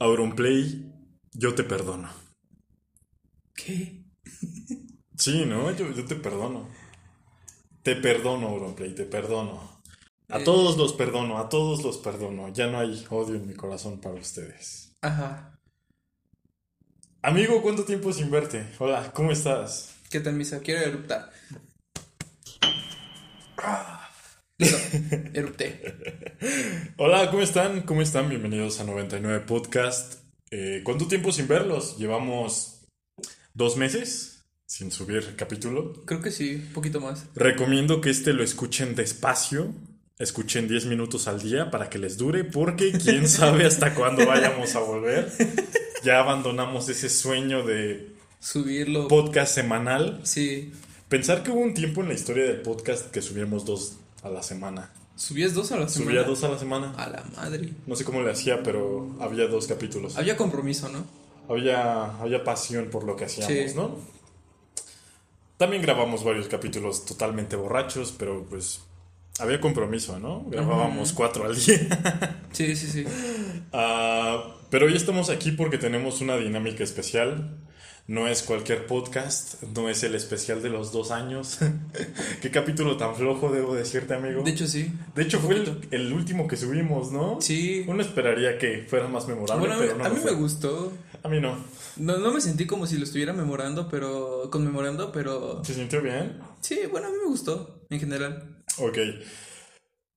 Auronplay, yo te perdono. ¿Qué? Sí, ¿no? Yo, yo te perdono. Te perdono, Auronplay, te perdono. A Eh. todos los perdono, a todos los perdono. Ya no hay odio en mi corazón para ustedes. Ajá. Amigo, ¿cuánto tiempo sin verte? Hola, ¿cómo estás? ¿Qué tal, misa? Quiero eruptar. Erupté. Hola, ¿cómo están? ¿Cómo están? Bienvenidos a 99 Podcast. Eh, ¿cuánto tiempo sin verlos? Llevamos dos meses sin subir capítulo. Creo que sí, un poquito más. Recomiendo que este lo escuchen despacio, escuchen 10 minutos al día para que les dure, porque quién sabe hasta cuándo vayamos a volver. Ya abandonamos ese sueño de Subirlo. podcast semanal. sí. Pensar que hubo un tiempo en la historia del podcast que subíamos dos a la semana. ¿Subías dos a la semana? Subía dos a la semana. A la madre. No sé cómo le hacía, pero había dos capítulos. Había compromiso, ¿no? Había, había pasión por lo que hacíamos, Sí. ¿no? También grabamos varios capítulos totalmente borrachos, pero pues había compromiso, ¿no? Grabábamos cuatro al día. Sí, sí, sí. Ah, pero hoy estamos aquí porque tenemos una dinámica especial. No es cualquier podcast, no es el especial de los dos años. Qué capítulo tan flojo, debo decirte, amigo. De hecho, sí. De hecho, fue el, el último que subimos, ¿no? Sí. Uno esperaría que fuera más memorable, Bueno, pero no a mí fue. me gustó. A mí no. No, no me sentí como si lo estuviera memorando, pero. conmemorando, pero. ¿Se sintió bien? Sí, bueno, a mí me gustó, en general. Ok.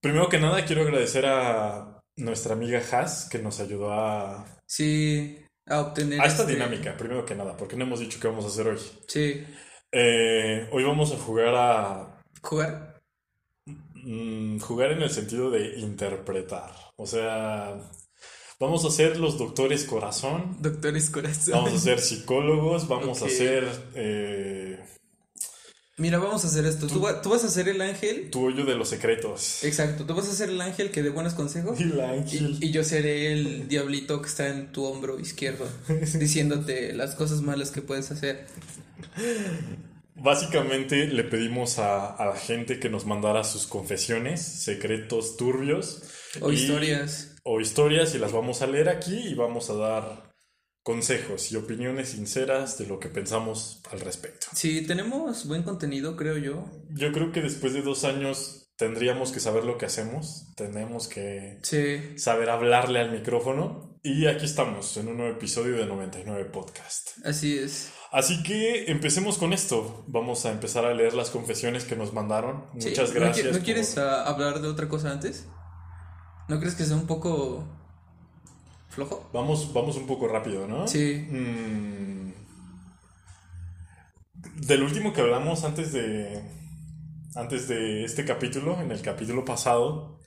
Primero que nada, quiero agradecer a nuestra amiga Has que nos ayudó a, Sí, a obtener. a esta este- dinámica, primero que nada, porque no hemos dicho qué vamos a hacer hoy. Sí. Eh, hoy vamos a jugar a. Jugar. mm, jugar en el sentido de interpretar. O sea, vamos a ser los doctores corazón, Doctores Corazón. vamos a ser psicólogos, vamos a ser eh, Mira, vamos a hacer esto. Tú, va- tú vas a ser el ángel. tu hoyo de los secretos. Exacto, tú vas a ser el ángel que dé buenos consejos. Y la ángel. Y, y yo seré el diablito que está en tu hombro izquierdo, diciéndote las cosas malas que puedes hacer. Básicamente le pedimos a, a la gente que nos mandara sus confesiones, secretos turbios. O y- historias. O historias y las vamos a leer aquí y vamos a dar consejos y opiniones sinceras de lo que pensamos al respecto. Sí, tenemos buen contenido, creo yo. Yo creo que después de dos años tendríamos que saber lo que hacemos, tenemos que Sí. saber hablarle al micrófono y aquí estamos en un nuevo episodio de 99 Podcast. Así es. Así que empecemos con esto. Vamos a empezar a leer las confesiones que nos mandaron. Sí, Muchas ¿no qui- gracias. ¿No, por- quieres ah, hablar de otra cosa antes? ¿No crees que sea un poco flojo? Vamos, vamos un poco rápido, ¿no? Sí. Mm. Del último que hablamos antes de. Antes de este capítulo, en el capítulo pasado,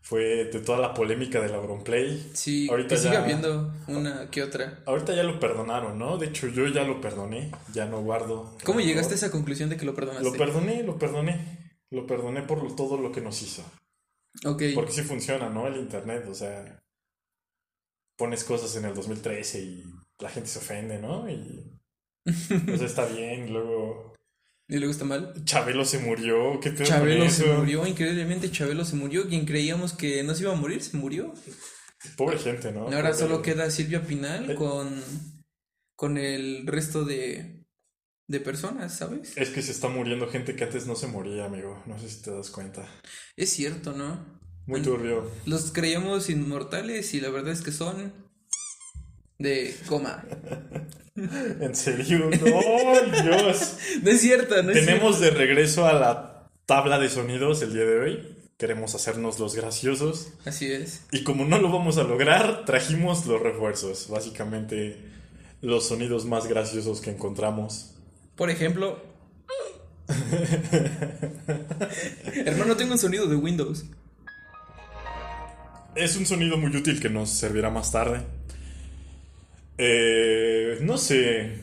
fue de toda la polémica del Auronplay. Sí, Ahorita que siga ya- habiendo una que otra. Ahorita ya lo perdonaron, ¿no? De hecho, yo ya lo perdoné, ya no guardo. ¿Cómo rencor. llegaste a esa conclusión de que lo perdonaste? Lo perdoné, lo perdoné. Lo perdoné por todo lo que nos hizo. Ok. Porque sí funciona, ¿no? El internet, o sea, pones cosas en el 2013 y la gente se ofende, ¿no? Y sea, está bien, y luego ¿Y luego está mal? Chabelo se murió, ¿qué con Chabelo se murió, increíblemente Chabelo se murió. Quien creíamos que no se iba a morir, se murió. Pobre gente, ¿no? Ahora Porque- solo queda Silvia Pinal Eh. con, con el resto de, de personas, ¿sabes? Es que se está muriendo gente que antes no se moría, amigo. No sé si te das cuenta. Es cierto, ¿no? Muy turbio. Los creíamos inmortales y la verdad es que son de coma. En serio, no, Dios. No es cierto, no es Tenemos de regreso a la tabla de sonidos el día de hoy. Queremos hacernos los graciosos. cierto. Así es. Y como no lo vamos a lograr, trajimos los refuerzos. Básicamente, los sonidos más graciosos que encontramos. Por ejemplo. Hermano, tengo un sonido de Windows. Es un sonido muy útil que nos servirá más tarde. Eh, no sé.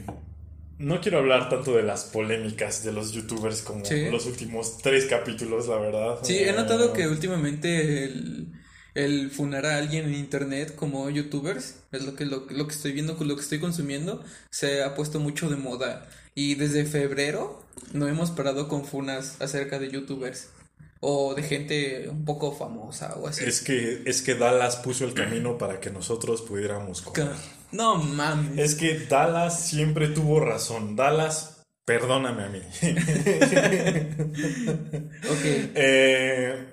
No quiero hablar tanto de las polémicas de los youtubers como Sí. los últimos tres capítulos, la verdad. Sí, he notado Eh, que últimamente el, el funar a alguien en internet como youtubers, es lo que, lo, lo que estoy viendo, lo que estoy consumiendo, se ha puesto mucho de moda. Y desde febrero no hemos parado con funas acerca de youtubers. O de gente un poco famosa o así. Es que, es que Dallas puso el camino para que nosotros pudiéramos comer. No mames. Es que Dallas siempre tuvo razón. Dallas, perdóname a mí. Ok. Eh,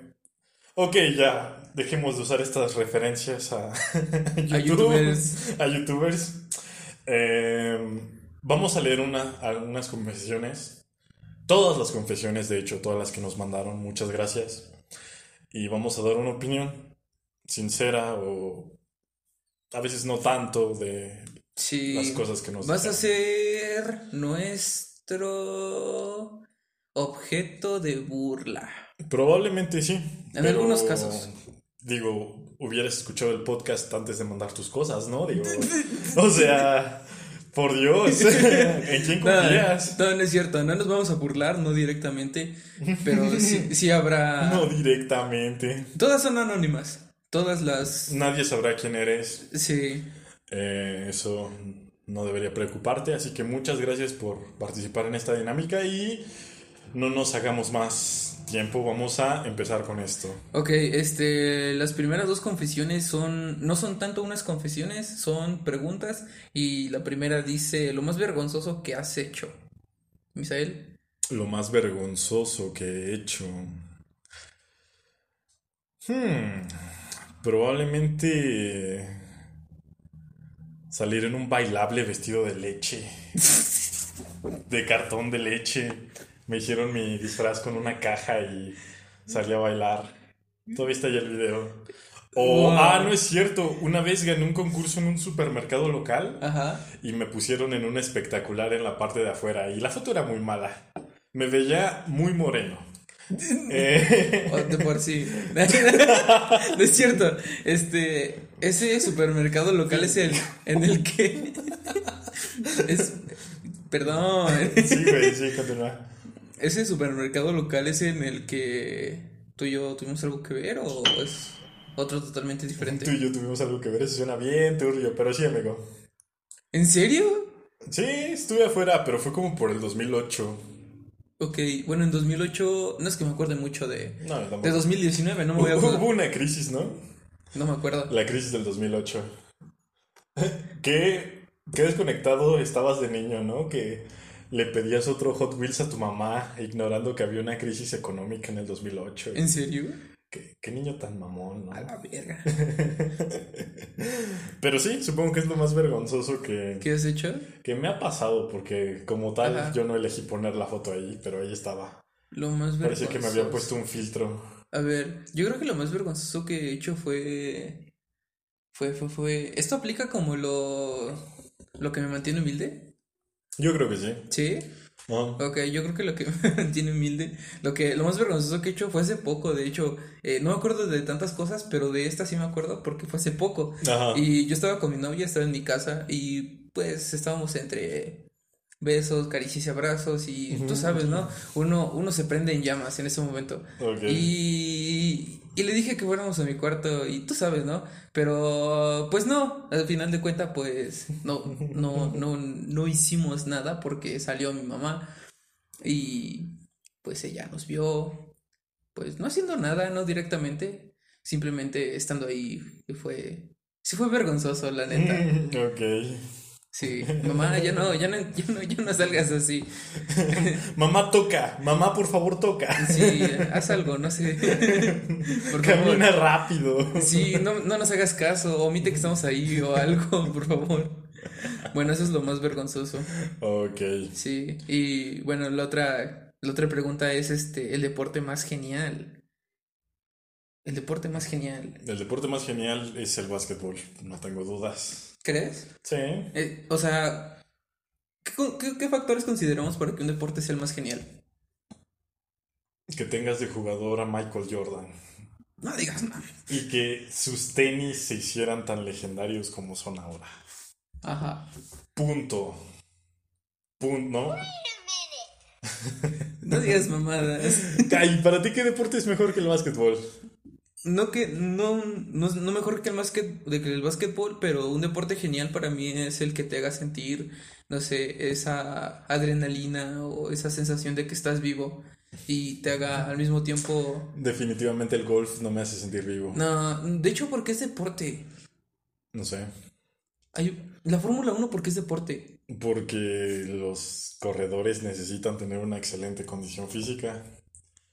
ok, ya. Dejemos de usar estas referencias a, A YouTube, youtubers. a youtubers. Eh, vamos a leer una, algunas confesiones. Todas las confesiones, de hecho, todas las que nos mandaron. Muchas gracias. Y vamos a dar una opinión sincera o a veces no tanto de Sí. las cosas que nos Vas a ser nuestro objeto de burla. Probablemente sí. En pero, algunos casos. Digo, hubieras escuchado el podcast antes de mandar tus cosas, ¿no? Digo, o sea, por Dios, ¿en quién No, confías? no, no es cierto, no nos vamos a burlar, no directamente, pero sí, sí habrá... No directamente. Todas son anónimas, todas las... Nadie sabrá quién eres. Sí, Eh, eso no debería preocuparte. Así que muchas gracias por participar en esta dinámica y no nos hagamos más tiempo. Vamos a empezar con esto. ok, este, las primeras dos confesiones son, no son tanto unas confesiones, son preguntas y la primera dice, lo más vergonzoso que has hecho. Misael, Lo más vergonzoso que he hecho. Hmm, probablemente salir en un bailable vestido de leche. De cartón de leche. Me hicieron mi disfraz con una caja y salí a bailar. Todavía está ahí el video. O, Wow. ah, no es cierto. Una vez gané un concurso en un supermercado local ajá, y me pusieron en un espectacular en la parte de afuera y la foto era muy mala. Me veía muy moreno. Eh, o de por sí. No es cierto, este, ese supermercado local es el en el que es, perdón, sí, güey, sí, continúa. Ese supermercado local es en el que tú y yo tuvimos algo que ver o es otro totalmente Tú diferente. y yo tuvimos algo que ver, eso suena bien turbio, pero sí, amigo. ¿En serio? Sí, estuve afuera, pero fue como por el 2008. Ok, bueno, en 2008, no es que me acuerde mucho de, No, de tampoco. 2019, no me voy a Hubo acordar, una crisis, ¿no? no me acuerdo. La crisis del 2008. ¿Qué, qué desconectado estabas de niño, ¿no? Que le pedías otro Hot Wheels a tu mamá, ignorando que había una crisis económica en el 2008. ¿En serio? ¿Qué, qué niño tan mamón, ¿no? A la verga. Pero sí, supongo que es lo más vergonzoso que, ¿Qué has hecho? que me ha pasado, porque como tal Ajá. yo no elegí poner la foto ahí, pero ahí estaba. Lo más Parecía que me había vergonzoso. puesto un filtro. A ver, yo creo que lo más vergonzoso que he hecho fue. Fue, fue, fue. ¿Esto aplica como lo. lo que me mantiene humilde? Yo creo que sí. ¿Sí? ¿no? Ok, yo creo que lo que me mantiene humilde. Lo que, lo más vergonzoso que he hecho fue hace poco. De hecho, eh, no me acuerdo de tantas cosas, pero de esta sí me acuerdo porque fue hace poco. Ajá. Y yo estaba con mi novia, estaba en mi casa y pues estábamos entre besos, caricias y abrazos y tú sabes, ¿no? Uno, uno se prende en llamas en ese momento. Ok. Y, y le dije que fuéramos a mi cuarto y tú sabes, ¿no? Pero pues no, al final de cuentas pues no, no, no, no hicimos nada porque salió mi mamá y pues ella nos vio pues no haciendo nada, no directamente, simplemente estando ahí y fue, sí fue vergonzoso, la neta. Ok. Sí, mamá, ya no, ya no, ya no, ya no salgas así. Mamá toca, mamá por favor toca. Sí, haz algo, no sé. Por favor. Camina rápido. Sí, no, no nos hagas caso, omite que estamos ahí o algo, por favor. Bueno, eso es lo más vergonzoso. Ok. Sí, y bueno, la otra, la otra pregunta es este, el deporte más genial. El deporte más genial. El deporte más genial es el básquetbol, no tengo dudas. ¿Crees? Sí. Eh, o sea, ¿qué, con- qué- qué factores consideramos para que un deporte sea el más genial? Que tengas de jugador a Michael Jordan. No digas nada. Y que sus tenis se hicieran tan legendarios como son ahora. Ajá. Punto. Punto, ¿no? No digas mamadas. Ay, ¿para ti qué deporte es mejor que el básquetbol? No que no, no, no mejor que el básquet, de que el básquetbol, pero un deporte genial para mí es el que te haga sentir, no sé, esa adrenalina o esa sensación de que estás vivo. y te haga al mismo tiempo... Definitivamente el golf no me hace sentir vivo. No, de hecho, porque es deporte. No sé. Hay... La Fórmula 1, porque es deporte? Porque los corredores necesitan tener una excelente condición física.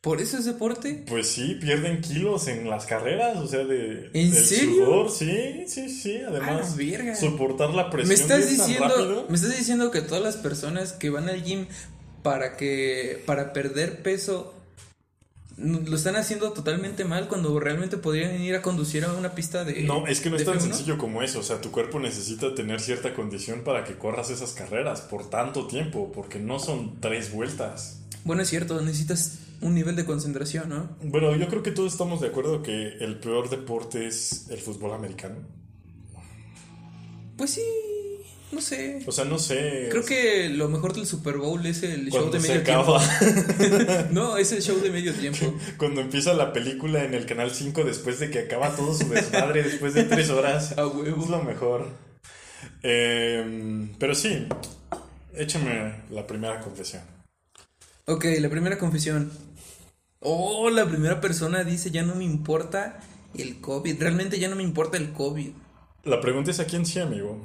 ¿Por eso es deporte? Pues sí, pierden kilos en las carreras, o sea, de ¿En del serio? sudor, sí, sí, sí, además soportar la presión Me estás diciendo, rápido. me estás diciendo que todas las personas que van al gym para que para perder peso lo están haciendo totalmente mal cuando realmente podrían ir a conducir a una pista de No, es que no es tan F1. sencillo como eso, o sea, tu cuerpo necesita tener cierta condición para que corras esas carreras por tanto tiempo, porque no son tres vueltas. Bueno, es cierto, necesitas un nivel de concentración, ¿no? Bueno, yo creo que todos estamos de acuerdo que el peor deporte es el fútbol americano. Pues sí, no sé. O sea, no sé. Creo que lo mejor del Super Bowl es el show de se medio tiempo. acaba, No, es el show de medio tiempo. cuando empieza la película en el canal 5 después de que acaba todo su desmadre después de tres horas. A huevo. Es lo mejor. Em, pero sí, échame la primera confesión. Ok, la primera confesión. Oh, la primera persona dice, ya no me importa el COVID. Realmente ya no me importa el COVID. La pregunta es a quién sí, amigo.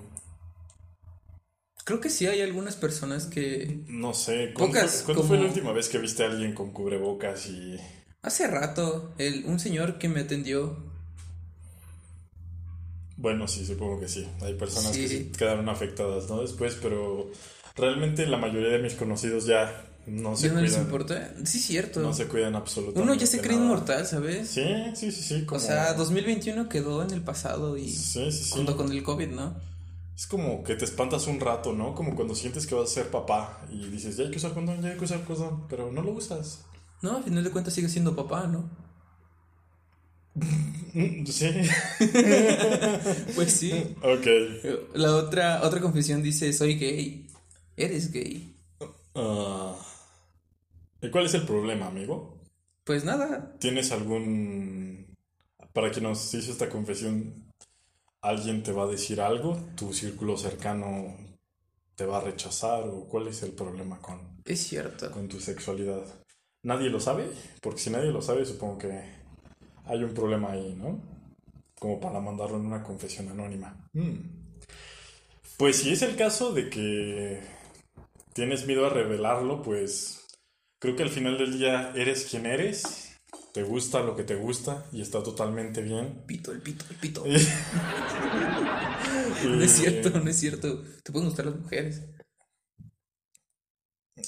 Creo que sí hay algunas personas que... No sé, ¿cuándo, Pocas, fue, cuándo fue la última vez que viste a alguien con cubrebocas y... Hace rato, el, un señor que me atendió... Bueno, sí, supongo que sí. Hay personas que sí quedaron afectadas, ¿no? Después, pero realmente la mayoría de mis conocidos ya no se ¿Ya no les cuidan. importa? Sí, cierto. No se cuidan absolutamente Uno ya se cree nada. inmortal, ¿sabes? Sí, sí, sí, sí. Como... O sea, 2021 quedó en el pasado y... Sí, sí, sí. Junto con el COVID, ¿no? Es como que te espantas un rato, ¿no? Como cuando sientes que vas a ser papá y dices, ya hay que usar condón, ya hay que usar condón, pero no lo usas. No, al final de cuentas sigue siendo papá, ¿no? Sí. Pues sí. ok. La otra, otra confesión dice, soy gay. Eres gay. Ah, ¿Y cuál es el problema, amigo? Pues nada, ¿Tienes algún... Para quien nos hizo esta confesión, alguien te va a decir algo? ¿Tu círculo cercano te va a rechazar? ¿O cuál es el problema con, es cierto. con tu sexualidad? ¿Nadie lo sabe? Porque si nadie lo sabe, supongo que hay un problema ahí, ¿no? Como para mandarlo en una confesión anónima. Mm. Pues si es el caso de que tienes miedo a revelarlo, pues creo que al final del día eres quien eres, te gusta lo que te gusta y está totalmente bien. Pito, el pito, el pito. No es cierto, no es cierto. Te pueden gustar las mujeres.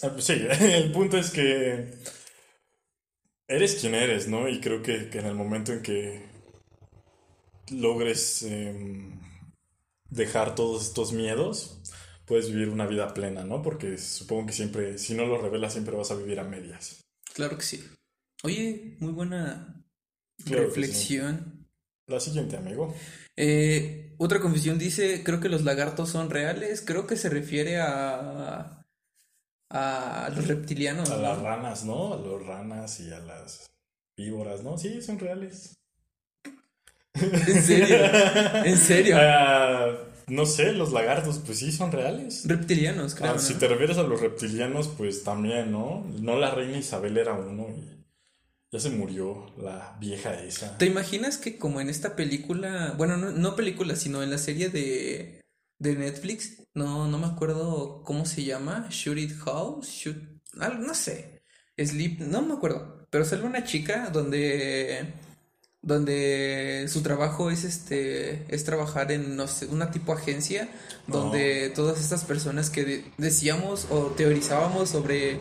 Ah, pues Sí, el punto es que eres quien eres, ¿no? Y creo que, que en el momento en que logres em, dejar todos estos miedos, puedes vivir una vida plena, ¿no? Porque supongo que siempre, si no lo revelas, siempre vas a vivir a medias. Claro que sí. Oye, muy buena Claro reflexión. La siguiente, amigo. Eh, otra confesión dice, creo que los lagartos son reales. Creo que se refiere a, a los reptilianos, A ¿no? las ranas, ¿no? A las ranas y a las víboras, ¿no? Sí, son reales. En serio, en serio. Ah, no sé, los lagartos, pues sí, son reales. Reptilianos, creo, Ah, ¿no? si te refieres a los reptilianos, pues también, ¿no? No la reina Isabel era uno y ya se murió la vieja esa. ¿Te imaginas que como en esta película, bueno, no, no película, sino en la serie de, de Netflix, no, no me acuerdo cómo se llama, Shoot It How, Shoot, no sé, Sleep, no me acuerdo, pero sale una chica donde, donde su trabajo es este, es trabajar en, no sé, una tipo agencia, donde todas estas personas que de- decíamos o teorizábamos sobre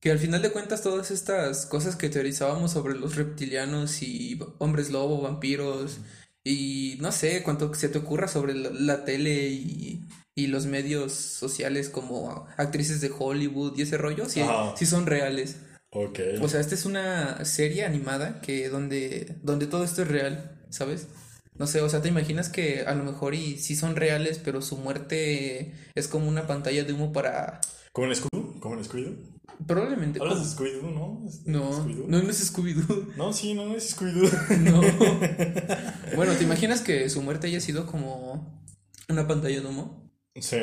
que al final de cuentas todas estas cosas que teorizábamos sobre los reptilianos y hombres lobo, vampiros y no sé, cuánto se te ocurra sobre la, la tele y, y los medios sociales como actrices de Hollywood y ese rollo, Ajá. sí son reales. Ok. O sea, esta es una serie animada que donde, donde todo esto es real, ¿sabes? No sé, o sea, te imaginas que a lo mejor y sí son reales, pero su muerte es como una pantalla de humo para... ¿Como en Scooby? ¿Como en Scooby? Probablemente... ¿Hablas de Scooby-Doo, no? ¿Es de No, no, no es Scooby-Doo. No, sí, no, es Scooby-Doo. No. Bueno, ¿te imaginas que su muerte haya sido como una pantalla de humo? Sí.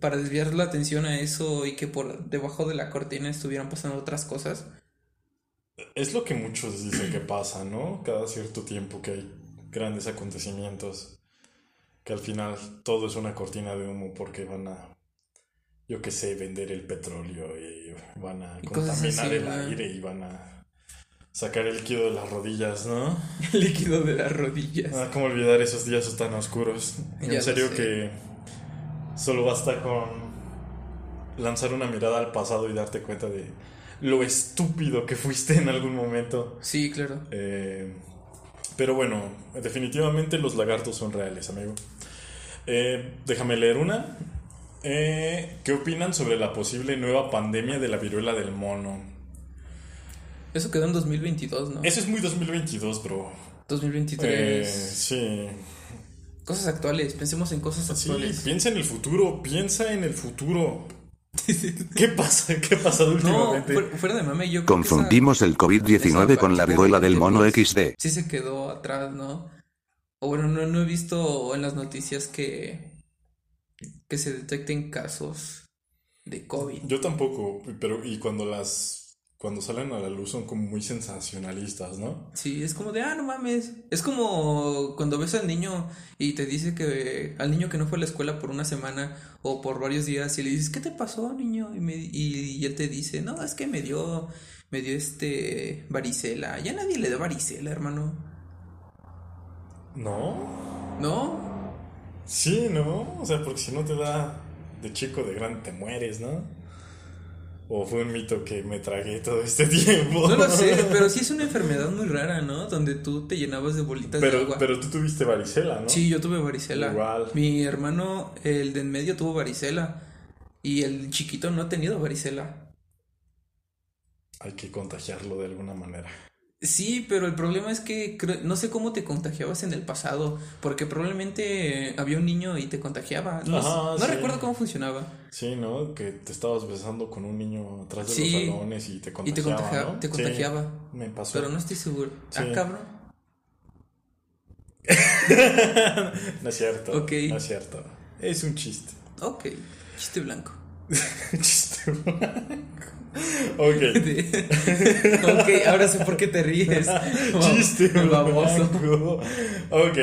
Para desviar la atención a eso y que por debajo de la cortina estuvieran pasando otras cosas. Es lo que muchos dicen que pasa, ¿no? Cada cierto tiempo que hay grandes acontecimientos, que al final todo es una cortina de humo porque van a, yo qué sé, vender el petróleo y van a Y contaminar así, el aire y van a sacar el líquido de las rodillas, ¿no? El líquido de las rodillas. Ah, ¿Cómo olvidar esos días tan oscuros? En serio que solo basta con lanzar una mirada al pasado y darte cuenta de lo estúpido que fuiste en algún momento. Sí, claro. Eh, pero bueno, definitivamente los lagartos son reales, amigo. Eh, déjame leer una. Eh, ¿Qué opinan sobre la posible nueva pandemia de la viruela del mono? Eso quedó en 2022, ¿no? Eso es muy 2022, bro. 2023. Eh, sí. Cosas actuales, pensemos en cosas Sí, actuales. piensa en el futuro, piensa en el futuro. ¿Qué pasa? ¿Qué ha pasado últimamente? fuera, fuera de mame, yo creo que esa- Confundimos el COVID-19 con la viruela del mono XD. sí se quedó atrás, ¿no? O bueno, no, no he visto en las noticias que, que se detecten casos de COVID. Yo tampoco, pero y cuando las cuando salen a la luz son como muy sensacionalistas, ¿no? Sí, es como de, ah, no mames. Es como cuando ves al niño y te dice que al niño que no fue a la escuela por una semana o por varios días y le dices, ¿qué te pasó, niño? Y, me- y, y él te dice, no, es que me dio, me dio este varicela. Ya nadie le da varicela, hermano. ¿No? ¿No? Sí, ¿no? O sea, porque si no te da de chico de grande te mueres, ¿no? O fue un mito que me tragué todo este tiempo. No lo sé, pero sí es una enfermedad muy rara, ¿no? Donde tú te llenabas de bolitas de Pero, agua. pero tú tuviste varicela, ¿no? Sí, yo tuve varicela. Igual. Mi hermano, el de en medio, tuvo varicela. Y el chiquito no ha tenido varicela. Hay que contagiarlo de alguna manera. Sí, pero el problema es que creo- no sé cómo te contagiabas en el pasado, porque probablemente había un niño y te contagiaba. No, Ajá, no sí. recuerdo cómo funcionaba. Sí, ¿no? Que te estabas besando con un niño atrás de Sí. los salones y te Y contagiaba, te contagiaba, ¿no? te Sí, contagiaba. me pasó. Pero no estoy seguro. Ah, cabrón. no es cierto. Ok. No es cierto. Es un chiste. Ok, chiste blanco. chiste. Ok. ok, ahora sé por qué te ríes. Chiste. baboso. blanco. Ok.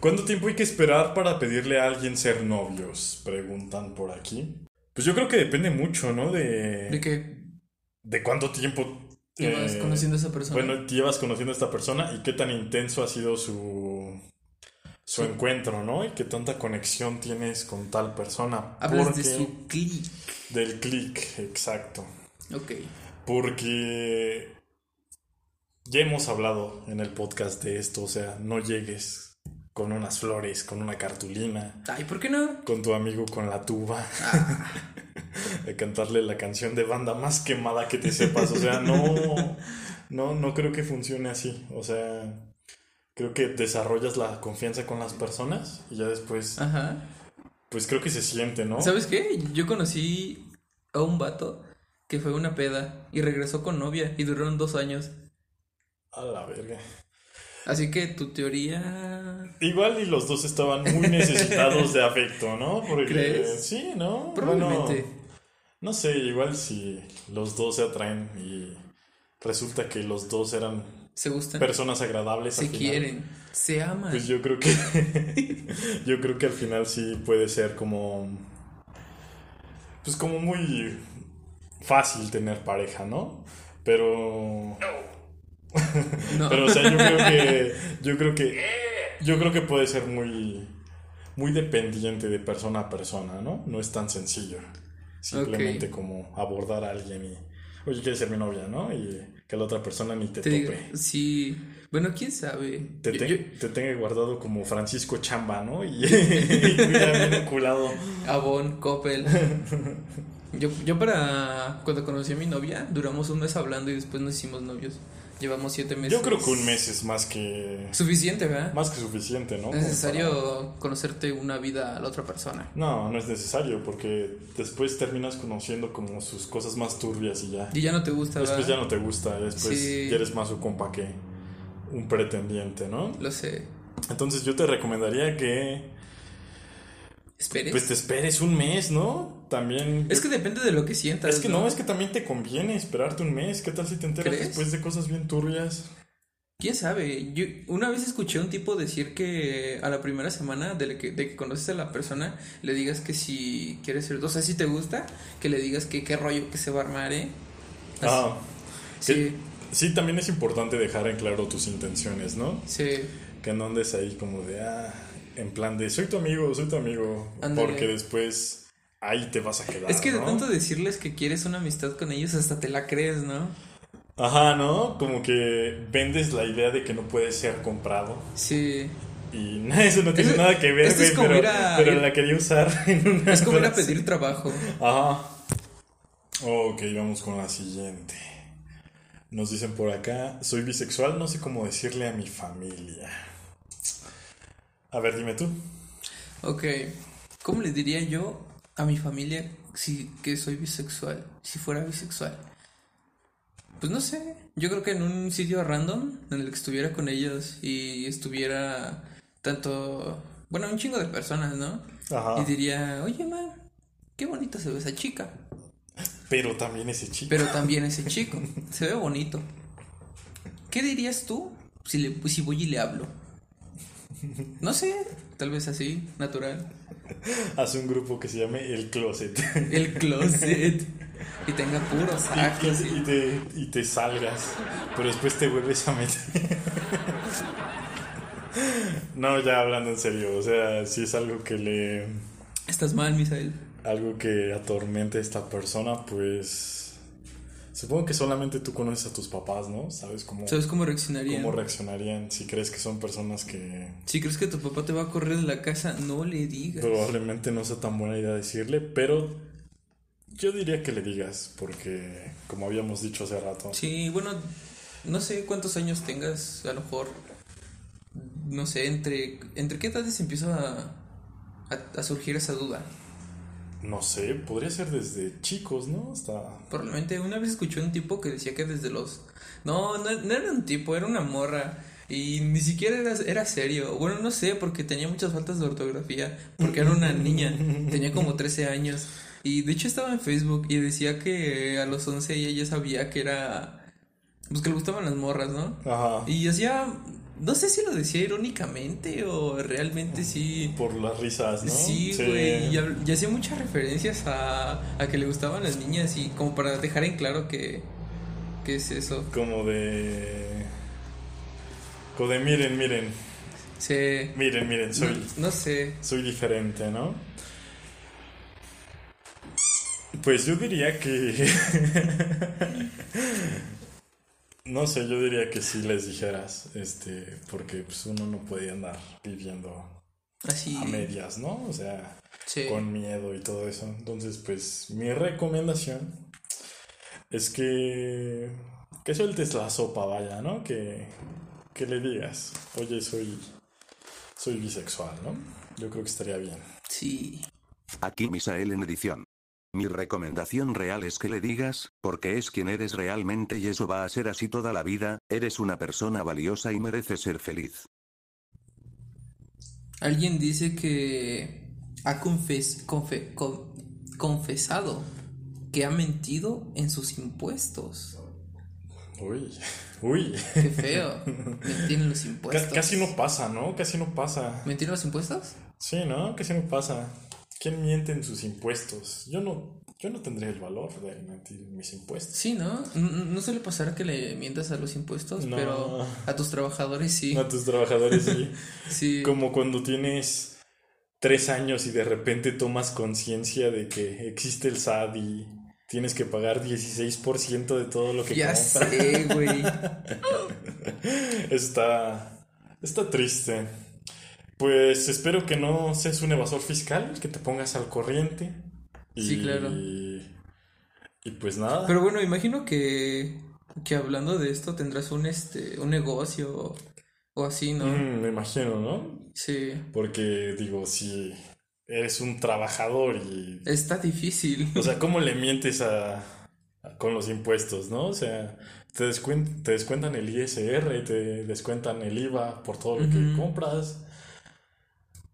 ¿Cuánto tiempo hay que esperar para pedirle a alguien ser novios? Preguntan por aquí. Pues yo creo que depende mucho, ¿no? De, ¿De qué? de cuánto tiempo Llevas eh, conociendo a esa persona. Bueno, llevas conociendo a esta persona y qué tan intenso ha sido su, su encuentro, ¿no? Y qué tanta conexión tienes con tal persona. Hablas Porque- de su clic. Del click, exacto. Ok. Porque ya hemos hablado en el podcast de esto, o sea, no llegues con unas flores, con una cartulina, Ay, ¿por qué no? con tu amigo con la tuba, a cantarle la canción de banda más quemada que te sepas, o sea, no, no, no creo que funcione así, o sea, creo que desarrollas la confianza con las personas y ya después, Ajá. Pues creo que se siente, ¿no? ¿Sabes qué? Yo conocí a un vato que fue una peda y regresó con novia y duraron dos años. A la verga. Así que tu teoría. Igual y los dos estaban muy necesitados de afecto, ¿no? Porque ¿Crees? sí, ¿no? Probablemente. Bueno, no sé, igual si los dos se atraen y resulta que los dos eran Se gustan. personas agradables se al final, quieren. Se aman. Pues yo creo que yo creo que al final sí puede ser como pues como muy fácil tener pareja, ¿no? Pero no. pero o sea, yo creo que yo creo que yo creo que puede ser muy muy dependiente de persona a persona, ¿no? No es tan sencillo. Simplemente como abordar a alguien y oye, quieres ser mi novia, ¿no? Y que la otra persona ni te, tope. sí. Bueno, quién sabe. Te, Yo- te- yo- te tenga guardado como Francisco Chamba, ¿no? Y, bien enculado. Avon, Coppel. Yo, yo para cuando conocí a mi novia, duramos un mes hablando y después nos hicimos novios. Llevamos siete meses. Yo creo que un mes es más que Suficiente, ¿verdad? más que suficiente, ¿no? Es necesario conocerte una vida a la otra persona. No, no es necesario porque después terminas conociendo como sus cosas más turbias y ya. Y ya no te gusta, Después ya no te gusta, después Sí. ya eres más su compa que un pretendiente, ¿no? Lo sé. Entonces yo te recomendaría que esperes. Pues te esperes un mes, ¿no? También. es que depende de lo que sientas. Es que no, es que también te conviene esperarte un mes. ¿Qué tal si te enteras ¿Crees? después de cosas bien turbias? ¿Quién sabe? Yo una vez escuché a un tipo decir que a la primera semana de que, de que conoces a la persona, le digas que si quieres ser, o sea, si te gusta, que le digas que qué rollo que se va a armar, ¿eh? Así- Ah, sí, que- sí, también es importante dejar en claro tus intenciones, ¿no? sí. Que no andes ahí como de, ah, en plan de, soy tu amigo, soy tu amigo. Ándale. Porque después ahí te vas a quedar. Es que de ¿no? tanto decirles que quieres una amistad con ellos, hasta te la crees, ¿no? Ajá, ¿no? Como que vendes la idea de que no puede ser comprado. Sí. Y eso no tiene Eso- nada que ver, esto es güey, como pero, ir a- pero ir- la quería usar en una Es como ir a pedir trabajo. Ajá. Ok, vamos con la siguiente. Nos dicen por acá, soy bisexual, no sé cómo decirle a mi familia. A ver, dime tú. Ok. ¿Cómo le diría yo a mi familia si que soy bisexual? Si fuera bisexual. Pues no sé. Yo creo que en un sitio random en el que estuviera con ellos y estuviera tanto. Bueno, un chingo de personas, ¿no? Ajá. Y diría, oye, ma, qué bonita se ve esa chica. Pero también ese chico. Pero también ese chico. Se ve bonito. ¿Qué dirías tú si, le, si voy y le hablo? No sé, tal vez así, natural. Haz un grupo que se llame El Closet. El closet. Y tenga puros actos. y- y te, y te salgas. Pero después te vuelves a meter. no, ya hablando en serio. O sea, si es algo que le. Estás mal, Misael. algo que atormente a esta persona, pues supongo que solamente tú conoces a tus papás, ¿no? ¿Sabes cómo, ¿Sabes cómo reaccionaría? cómo reaccionarían si crees que son personas que Si crees que tu papá te va a correr de la casa, no le digas. probablemente no sea tan buena idea decirle, pero yo diría que le digas, porque como habíamos dicho hace rato, Sí, bueno, no sé cuántos años tengas, a lo mejor. No sé, entre, entre qué edades empieza a, a, a surgir esa duda. No sé, podría ser desde chicos, ¿no? Hasta... Probablemente una vez escuché un tipo que decía que desde los... No, no, no era un tipo, era una morra. Y ni siquiera era, era serio. Bueno, no sé, porque tenía muchas faltas de ortografía. Porque era una niña. Tenía como 13 años. Y de hecho estaba en Facebook y decía que a los 11 ella ya sabía que era... Pues que le gustaban las morras, ¿no? Ajá. Y hacía... No sé si lo decía irónicamente o realmente sí... Por las risas, ¿no? Sí, güey, y, hacía muchas referencias a, a que le gustaban las niñas y como para dejar en claro que, que es eso. Como de... Como de miren, miren, Se, miren, miren, soy... no, no sé. soy diferente, ¿no? Pues yo diría que... no sé, yo diría que sí les dijeras, este, porque pues uno no puede andar viviendo Así. a medias, ¿no? O sea, Sí. con miedo y todo eso. Entonces, pues mi recomendación es que que sueltes la sopa, vaya, ¿no? Que, que le digas, oye, soy soy bisexual, ¿no? Yo creo que estaría bien. Sí. Aquí Misael en edición. Mi recomendación real es que le digas, porque es quien eres realmente y eso va a ser así toda la vida, eres una persona valiosa y mereces ser feliz. Alguien dice que ha confes, confe- con- confesado que ha mentido en sus impuestos. Uy, uy. Qué feo. Mentir en los impuestos. Casi no pasa, ¿no? Casi no pasa. ¿Mentir en los impuestos? Sí, ¿no? Casi no pasa. ¿Quién miente en sus impuestos? Yo no, yo no tendría el valor de mentir en mis impuestos. Sí, ¿no? N- No suele pasar que le mientas a los impuestos, No. pero a tus trabajadores sí. A tus trabajadores sí. Sí. Como cuando tienes tres años y de repente tomas conciencia de que existe el SAT y tienes que pagar 16% de todo lo que Ya compras. sé, güey. Está, está triste. Pues espero que no seas un evasor fiscal, que te pongas al corriente. Y, Sí, claro. Y pues nada. Pero bueno, imagino que, que hablando de esto tendrás un este un negocio o así, ¿no? Mm, me imagino, ¿no? Sí. Porque digo, si eres un trabajador y... Está difícil. O sea, ¿cómo le mientes a, a- con los impuestos, no? O sea, te, descuen- te descuentan el ISR, te descuentan el IVA por todo lo que compras.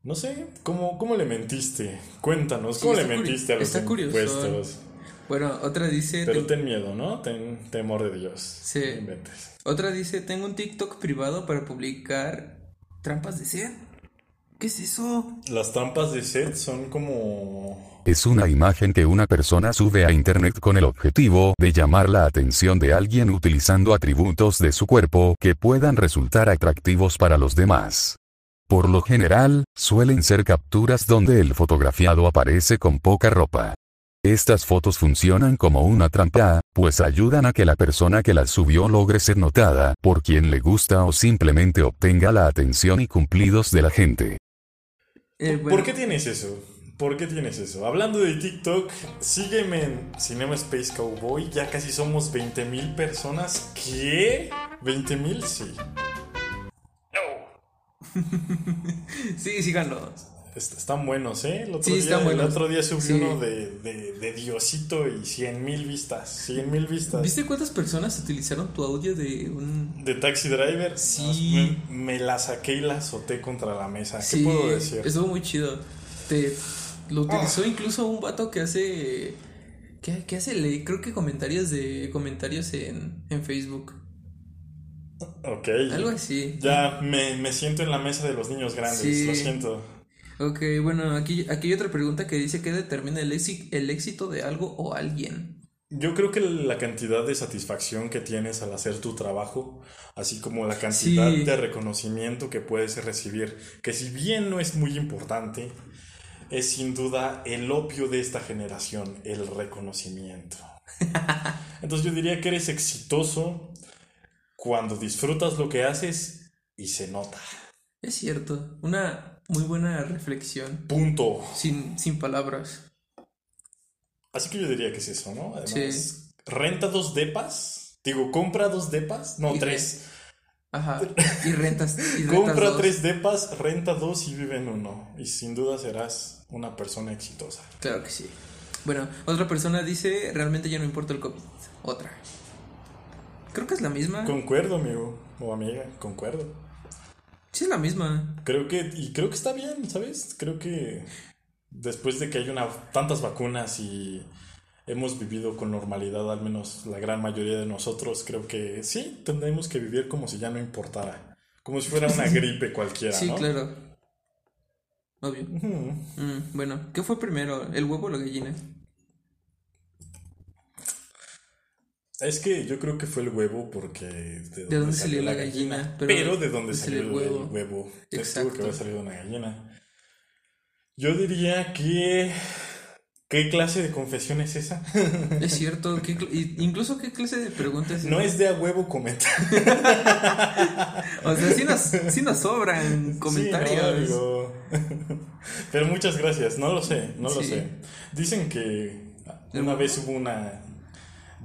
No sé, ¿cómo, cómo le mentiste? Cuéntanos, ¿cómo Sí, le mentiste a los está curioso. impuestos? Bueno, otra dice... Pero te- ten miedo, ¿no? Ten temor de Dios. Sí. No inventes. Otra dice, tengo un TikTok privado para publicar trampas de sed. ¿Qué es eso? Las trampas de sed son como... Es una imagen que una persona sube a internet con el objetivo de llamar la atención de alguien utilizando atributos de su cuerpo que puedan resultar atractivos para los demás. Por lo general, suelen ser capturas donde el fotografiado aparece con poca ropa. Estas fotos funcionan como una trampa, pues ayudan a que la persona que las subió logre ser notada por quien le gusta o simplemente obtenga la atención y cumplidos de la gente. Eh, ¿Por qué tienes eso? ¿Por qué tienes eso? Hablando de TikTok, sígueme en Cinema Space Cowboy. Ya casi somos 20.000 personas. ¿Qué? ¿20.000? Sí. Sí, síganlo. Est- Están buenos, ¿eh? El otro, Sí, día, el otro día subí Sí. uno de, de, de Diosito y 100.000 vistas. 100.000 vistas. ¿Viste cuántas personas utilizaron tu audio de un... De Taxi Driver. Sí. Me, me la saqué y la azoté contra la mesa. ¿Qué Sí, puedo decir? estuvo muy chido. Te, lo utilizó Ah. incluso un vato que hace... ¿Qué, qué hace? Le, creo que comentarios de comentarios en, en Facebook. Ok. Algo así. Ya me, me siento en la mesa de los niños grandes. Sí. Lo siento. Ok, bueno, aquí, aquí hay otra pregunta que dice ¿qué determina el, éxi- el éxito de algo o alguien? Yo creo que la cantidad de satisfacción que tienes al hacer tu trabajo, así como la cantidad Sí. de reconocimiento que puedes recibir, que si bien no es muy importante, es sin duda el opio de esta generación, el reconocimiento. Entonces yo diría que eres exitoso cuando disfrutas lo que haces y se nota. Es cierto, una muy buena reflexión, Punto. sin, sin palabras. Así que yo diría que es eso, ¿no? Además, Sí. renta dos depas. Digo, compra dos depas. No, Y tres. Ajá, y rentas. Y rentas Compra dos. tres depas, renta dos y vive en uno. Y sin duda serás una persona exitosa. Claro que sí. Bueno, otra persona dice, realmente ya no importa el COVID. Otra. Creo que es la misma. Concuerdo, amigo o amiga, concuerdo. Sí, es la misma. Creo que, y creo que está bien, ¿sabes? Creo que después de que hay una, tantas vacunas y hemos vivido con normalidad, al menos la gran mayoría de nosotros, creo que sí, tendremos que vivir como si ya no importara. Como si fuera una gripe cualquiera, Sí, ¿no? claro. Obvio. Mm, bueno, ¿qué fue primero? ¿El huevo o la gallina? Es que yo creo que fue el huevo porque... ¿De ¿De dónde salió la gallina? Pero, Pero de dónde de salió el salió el huevo. huevo. Exacto. que haber salido una gallina. Yo diría que... ¿Qué clase de confesión es esa? Es cierto. ¿qué incluso qué clase de preguntas No esa? es de a huevo comentar. O sea, sí nos, sí nos sobran Sí, comentarios. no, digo. Pero muchas gracias, no lo sé, no lo Sí. sé. Dicen que una vez hubo una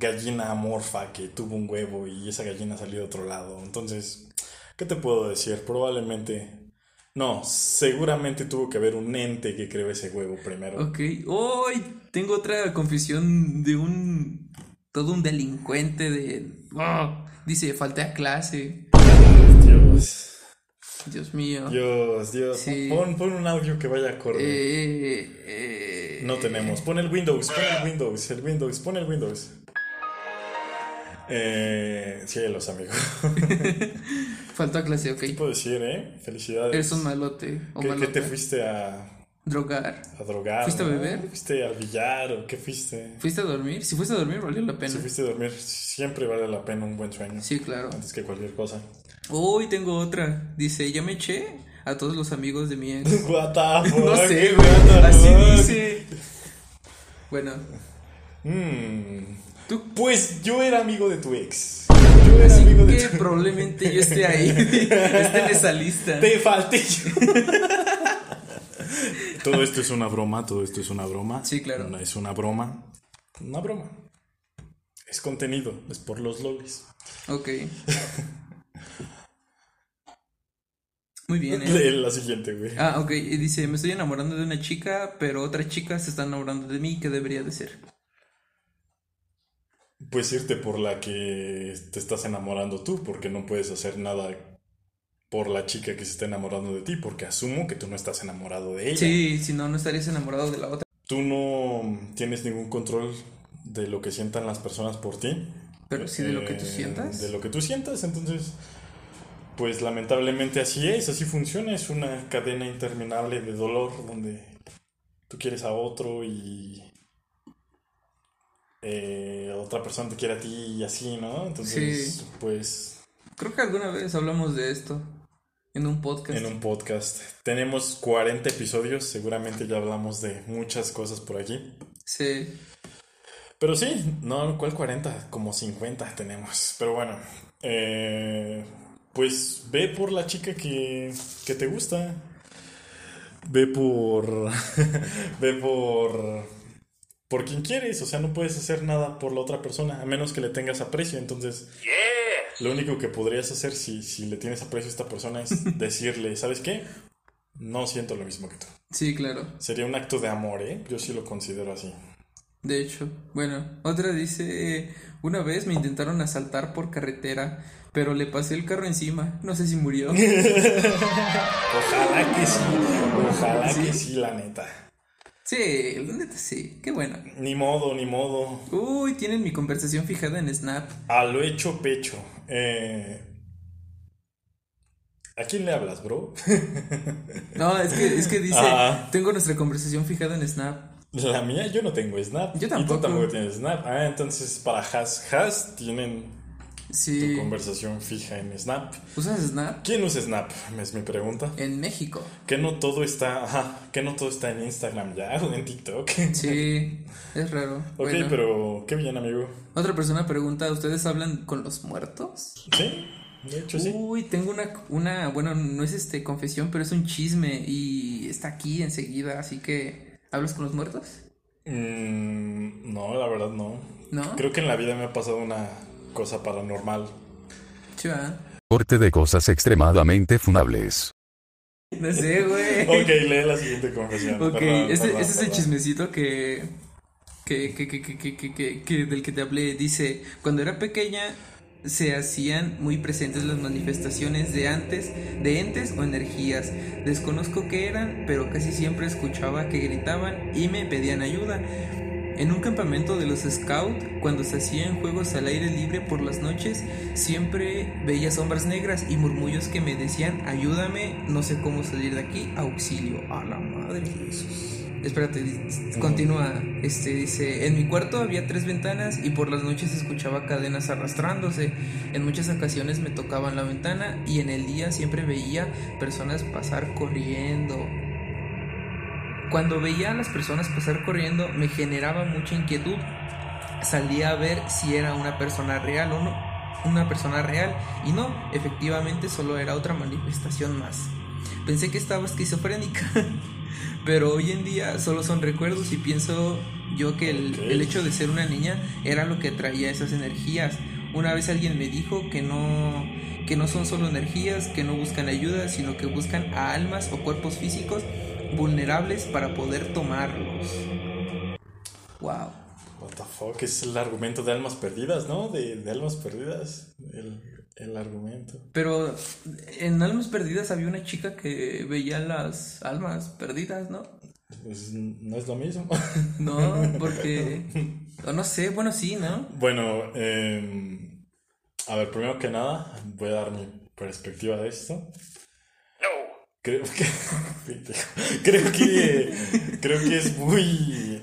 gallina amorfa que tuvo un huevo y esa gallina salió de otro lado. Entonces, ¿qué te puedo decir? Probablemente. No, seguramente tuvo que haber un ente que creó ese huevo primero. Ok. Hoy tengo otra confesión de un. Todo un delincuente de. Ah, dice, falté a clase. Dios, Dios mío. Dios, Dios. Sí. Pon, pon un audio que vaya acorde. Eh, eh, No tenemos. Pon el Windows, pon el Windows, el Windows, pon el Windows. Eh, cielos, amigo. Faltó a clase, ok. ¿Qué puedo decir, eh? Felicidades. Eres un malote. O ¿Qué, te fuiste a, Drogar. a drogar? ¿Fuiste a beber? ¿Fuiste al billar o qué fuiste? ¿Fuiste a dormir? Si fuiste a dormir, valió la pena. Si fuiste a dormir, siempre vale la pena un buen sueño. Sí, claro. Antes que cualquier cosa. Hoy tengo otra. Dice, ya me eché a todos los amigos de mi ex. What the fuck? No sé, güey. Así dice. Bueno, Mm. Tú. Pues yo era amigo de tu ex. Yo era Así amigo de que tu probablemente yo esté ahí. esté en esa lista. Te falté yo. todo esto es una broma, todo esto es una broma. Sí, claro. No es una broma. Una broma. Es contenido, es por los lolis. Ok. Muy bien, eh. Lee la siguiente, güey. Ah, ok. Y dice, me estoy enamorando de una chica, pero otra chica se está enamorando de mí. ¿Qué debería de ser? Puedes irte por la que te estás enamorando tú, porque no puedes hacer nada por la chica que se está enamorando de ti, porque asumo que tú no estás enamorado de ella. Sí, si no, no estarías enamorado de la otra. Tú no tienes ningún control de lo que sientan las personas por ti. Pero sí de lo que tú Eh, sientas. De lo que tú sientas, entonces, pues lamentablemente así es, así funciona, es una cadena interminable de dolor donde tú quieres a otro y eh, otra persona te quiere a ti y así, ¿no? Entonces, Sí. pues Creo que alguna vez hablamos de esto en un podcast. en un podcast. Tenemos 40 episodios, seguramente ya hablamos de muchas cosas por aquí. Sí. Pero sí, no, ¿cuál 40? Como 50 tenemos. Pero bueno, eh, pues ve por la chica que, que te gusta. Ve por. ve por. Por quien quieres. O sea, no puedes hacer nada por la otra persona, a menos que le tengas aprecio. Entonces, lo único que podrías hacer si, si le tienes aprecio a esta persona es decirle, ¿sabes qué? No siento lo mismo que tú. Sí, claro. Sería un acto de amor, ¿eh? Yo sí lo considero así. De hecho, bueno, otra dice, una vez me intentaron asaltar por carretera, pero le pasé el carro encima, no sé si murió. Ojalá que sí, ojalá que sí, la neta. Sí, neta sí, qué bueno. Ni modo, ni modo. Uy, tienen mi conversación fijada en Snap. A lo hecho pecho. Eh, ¿A quién le hablas, bro? No, es que, es que dice, Ah. tengo nuestra conversación fijada en Snap. La mía, yo no tengo Snap. Yo Y tampoco. tú tampoco tienes Snap. Ah, entonces para Has Has tienen tu conversación fija en Snap. ¿Usas Snap? ¿Quién usa Snap? Es mi pregunta. En México. Que no todo está, ajá, que no todo está en Instagram ya o en TikTok. Sí, es raro. Ok, Bueno, pero qué bien, amigo. Otra persona pregunta, ¿ustedes hablan con los muertos? Sí, de hecho sí. Uy, tengo una, una, bueno, no es este confesión, pero es un chisme y está aquí enseguida, así que, ¿hablas con los muertos? Mm, no, la verdad no. ¿No? Creo que en la vida me ha pasado una cosa paranormal. Chiva. Corte de cosas extremadamente funables. No sé, güey. Ok, lee la siguiente confesión. Ok, Perdón, es el chismecito que, que, que, que, que, que, que, que- que- del que te hablé. Dice, cuando era pequeña se hacían muy presentes las manifestaciones de antes, de entes o energías. Desconozco qué eran, pero casi siempre escuchaba que gritaban y me pedían ayuda. En un campamento de los Scouts, cuando se hacían juegos al aire libre por las noches, siempre veía sombras negras y murmullos que me decían, ayúdame, no sé cómo salir de aquí, auxilio. A la madre de Jesús. Espérate, continúa. Este dice, en mi cuarto había tres ventanas y por las noches escuchaba cadenas arrastrándose. En muchas ocasiones me tocaban la ventana y en el día siempre veía personas pasar corriendo. Cuando veía a las personas pasar corriendo me generaba mucha inquietud. Salía a ver si era una persona real o no. Una persona real y no, efectivamente solo era otra manifestación más. Pensé que estaba esquizofrénica, pero hoy en día solo son recuerdos y pienso yo que el, hecho de ser una niña era lo que traía esas energías. Una vez alguien me dijo que no que no son solo energías, que no buscan ayuda, sino que buscan a almas o cuerpos físicos vulnerables para poder tomarlos. Wow. What the fuck, es el argumento de almas perdidas, ¿no? De, de almas perdidas. El, el argumento. Pero en Almas Perdidas había una chica que veía las almas perdidas, ¿no? Pues, no es lo mismo. No, porque o no sé, bueno sí, ¿no? bueno, eh, a ver, primero que nada, voy a dar mi perspectiva de esto. Creo que, creo que, creo que es muy,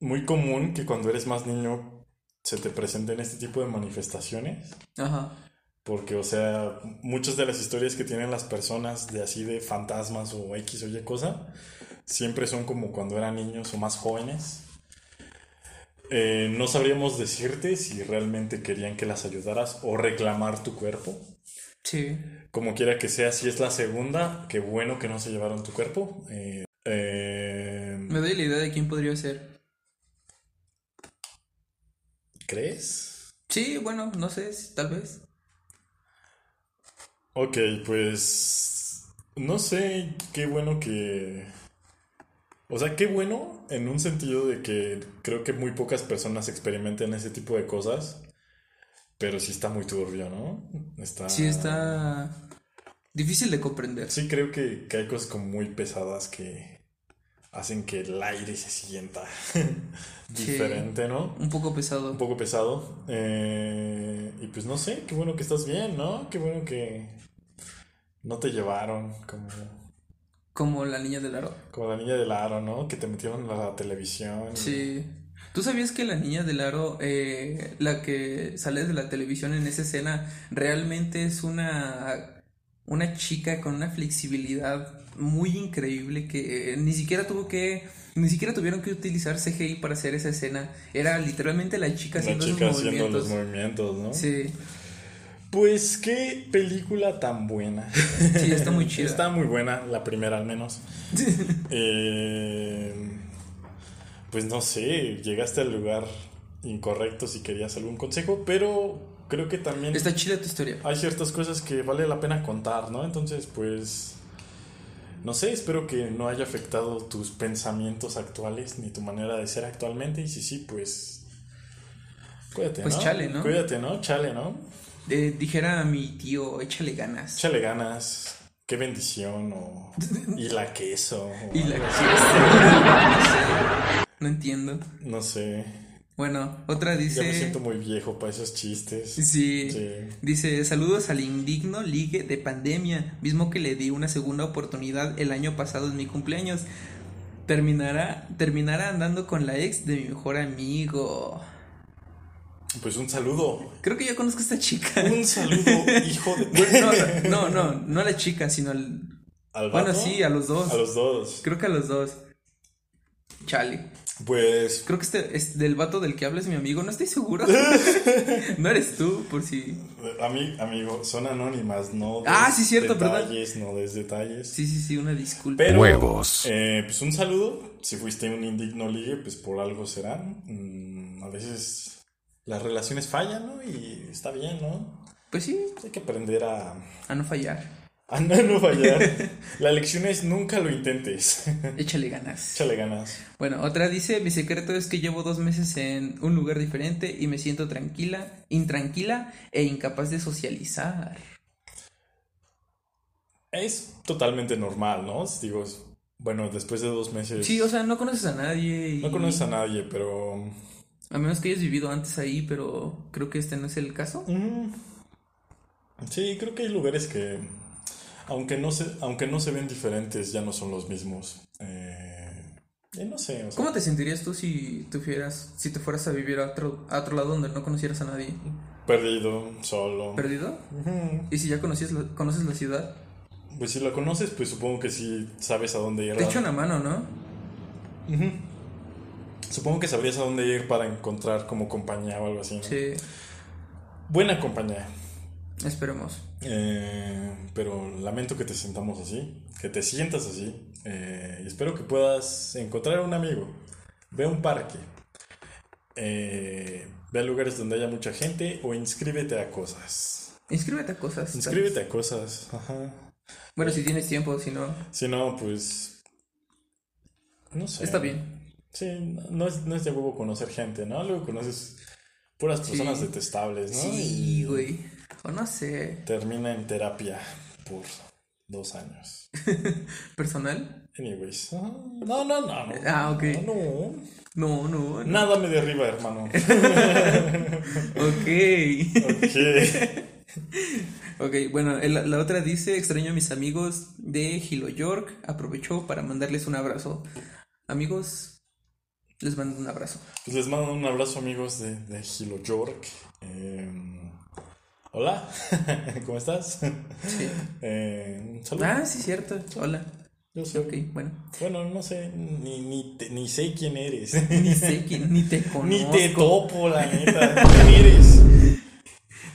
muy común que cuando eres más niño se te presenten este tipo de manifestaciones. Ajá. Porque, o sea, muchas de las historias que tienen las personas de así de fantasmas o X o Y cosa, siempre son como cuando eran niños o más jóvenes. Eh, no sabríamos decirte si realmente querían que las ayudaras o reclamar tu cuerpo. Sí. Como quiera que sea, si es la segunda, qué bueno que no se llevaron tu cuerpo. Eh, eh, Me doy la idea de quién podría ser. ¿Crees? Sí, bueno, no sé, tal vez. Ok, pues no sé, qué bueno que... O sea, qué bueno en un sentido de que creo que muy pocas personas experimentan ese tipo de cosas, Pero sí está muy turbio, ¿no? Está... Sí, está difícil de comprender. Sí, creo que, que hay cosas como muy pesadas que hacen que el aire se sienta diferente, ¿no? Un poco pesado. Un poco pesado. Eh, y pues no sé, qué bueno que estás bien, ¿no? Qué bueno que no te llevaron como... Como la niña del aro. Como la niña del aro, ¿no? Que te metieron a la televisión. Sí. ¿Tú sabías que la niña del aro, eh, la que sale de la televisión en esa escena, realmente es una, una chica con una flexibilidad muy increíble que eh, ni siquiera tuvo que, ni siquiera tuvieron que utilizar CGI para hacer esa escena. Era literalmente la chica La haciendo chica esos haciendo movimientos. los movimientos, ¿no? Sí, Pues qué película tan buena. sí, está muy chida. Está muy buena, la primera al menos. Eh, pues no sé, llegaste al lugar incorrecto si querías algún consejo, pero creo que también Está chida tu historia. hay ciertas cosas que vale la pena contar, ¿no? Entonces, pues, no sé, espero que no haya afectado tus pensamientos actuales ni tu manera de ser actualmente. Y si sí, pues, cuídate, Pues ¿no? chale, ¿no? Cuídate, ¿no? Chale, ¿no? Dijera a mi tío, échale ganas. Échale ganas. Qué bendición o... Y la queso. o Y la algo que No entiendo. No sé. Bueno, otra Ya me dice. siento muy viejo para esos chistes. Sí. Sí. Dice, saludos al indigno ligue de pandemia, mismo que le di una segunda oportunidad el año pasado en mi cumpleaños. Terminará, terminará andando con la ex de mi mejor amigo. Pues un saludo. Creo que yo conozco a esta chica. Un saludo, hijo de... No, no, no, no a la chica, sino al... ¿Al Bueno, sí, a los dos. A los dos. Creo que a los dos. Chale. Pues Creo que este es del vato del que hablas mi amigo, no estoy seguro. no eres tú, por si. Ami- amigo, son anónimas, no Ah, sí, cierto, perdón. detalles, no des detalles. Sí, sí, sí, una disculpa. Pero, Huevos. eh, pues un saludo. Si fuiste un indigno ligue, pues por algo serán. Mm, a veces las relaciones fallan, ¿no? Y está bien, ¿no? Pues sí, Hay que aprender a, a no fallar. A no, no fallar. La lección es nunca lo intentes. Échale ganas. Échale ganas. Bueno, otra dice, mi secreto es que llevo dos meses en un lugar diferente y me siento tranquila, intranquila e incapaz de socializar. Es totalmente normal, ¿no? Digo, bueno, después de dos meses. Sí, o sea, no conoces a nadie y... no conoces a nadie, pero. A menos que hayas vivido antes ahí, pero creo que este no es el caso. Mm. Sí, creo que hay lugares que, aunque no se, aunque no se ven diferentes, ya no son los mismos. Eh, y no sé, o sea, ¿Cómo te sentirías tú si te fueras, si te fueras a vivir a otro, a otro lado donde no conocieras a nadie? perdido, solo. ¿Perdido? ¿Y si ya conocías la- conoces la ciudad? Pues si lo conoces, pues supongo que sí sabes a dónde ir. Te echo una mano, ¿no? Supongo que sabrías a dónde ir para encontrar como compañía o algo así. ¿no? Sí, Buena compañía. Esperemos. Eh, pero lamento que te sentamos así, que te sientas así. eh, y espero que puedas encontrar un amigo. Ve a un parque. eh, ve a lugares donde haya mucha gente o inscríbete a cosas. Inscríbete a cosas. Inscríbete a cosas. Ajá. Bueno, si tienes tiempo, si no, Si no, pues. No sé. está bien. Sí, no es, no es de huevo conocer gente, ¿no? Luego conoces puras personas Sí. detestables, ¿no? Sí, güey. O no sé. Termina en terapia por dos años. ¿Personal? Anyways. No, no, no. no. Ah, ok. No, no. No, no. no. Nada me derriba, hermano. Ok. Ok. Ok, bueno, el- la otra dice, extraño a mis amigos de Hilo York, aprovecho para mandarles un abrazo. Amigos, les mando un abrazo. Pues les mando un abrazo, amigos de, de Hilo York. Eh, hola, ¿cómo estás? Sí. Eh, un saludo. Ah, sí, cierto. Hola. Yo soy. Ok, bueno. Bueno, no sé, ni, ni, te- ni sé quién eres. Ni sé quién, ni te Ni conozco. te topo, la neta. ¿Quién eres?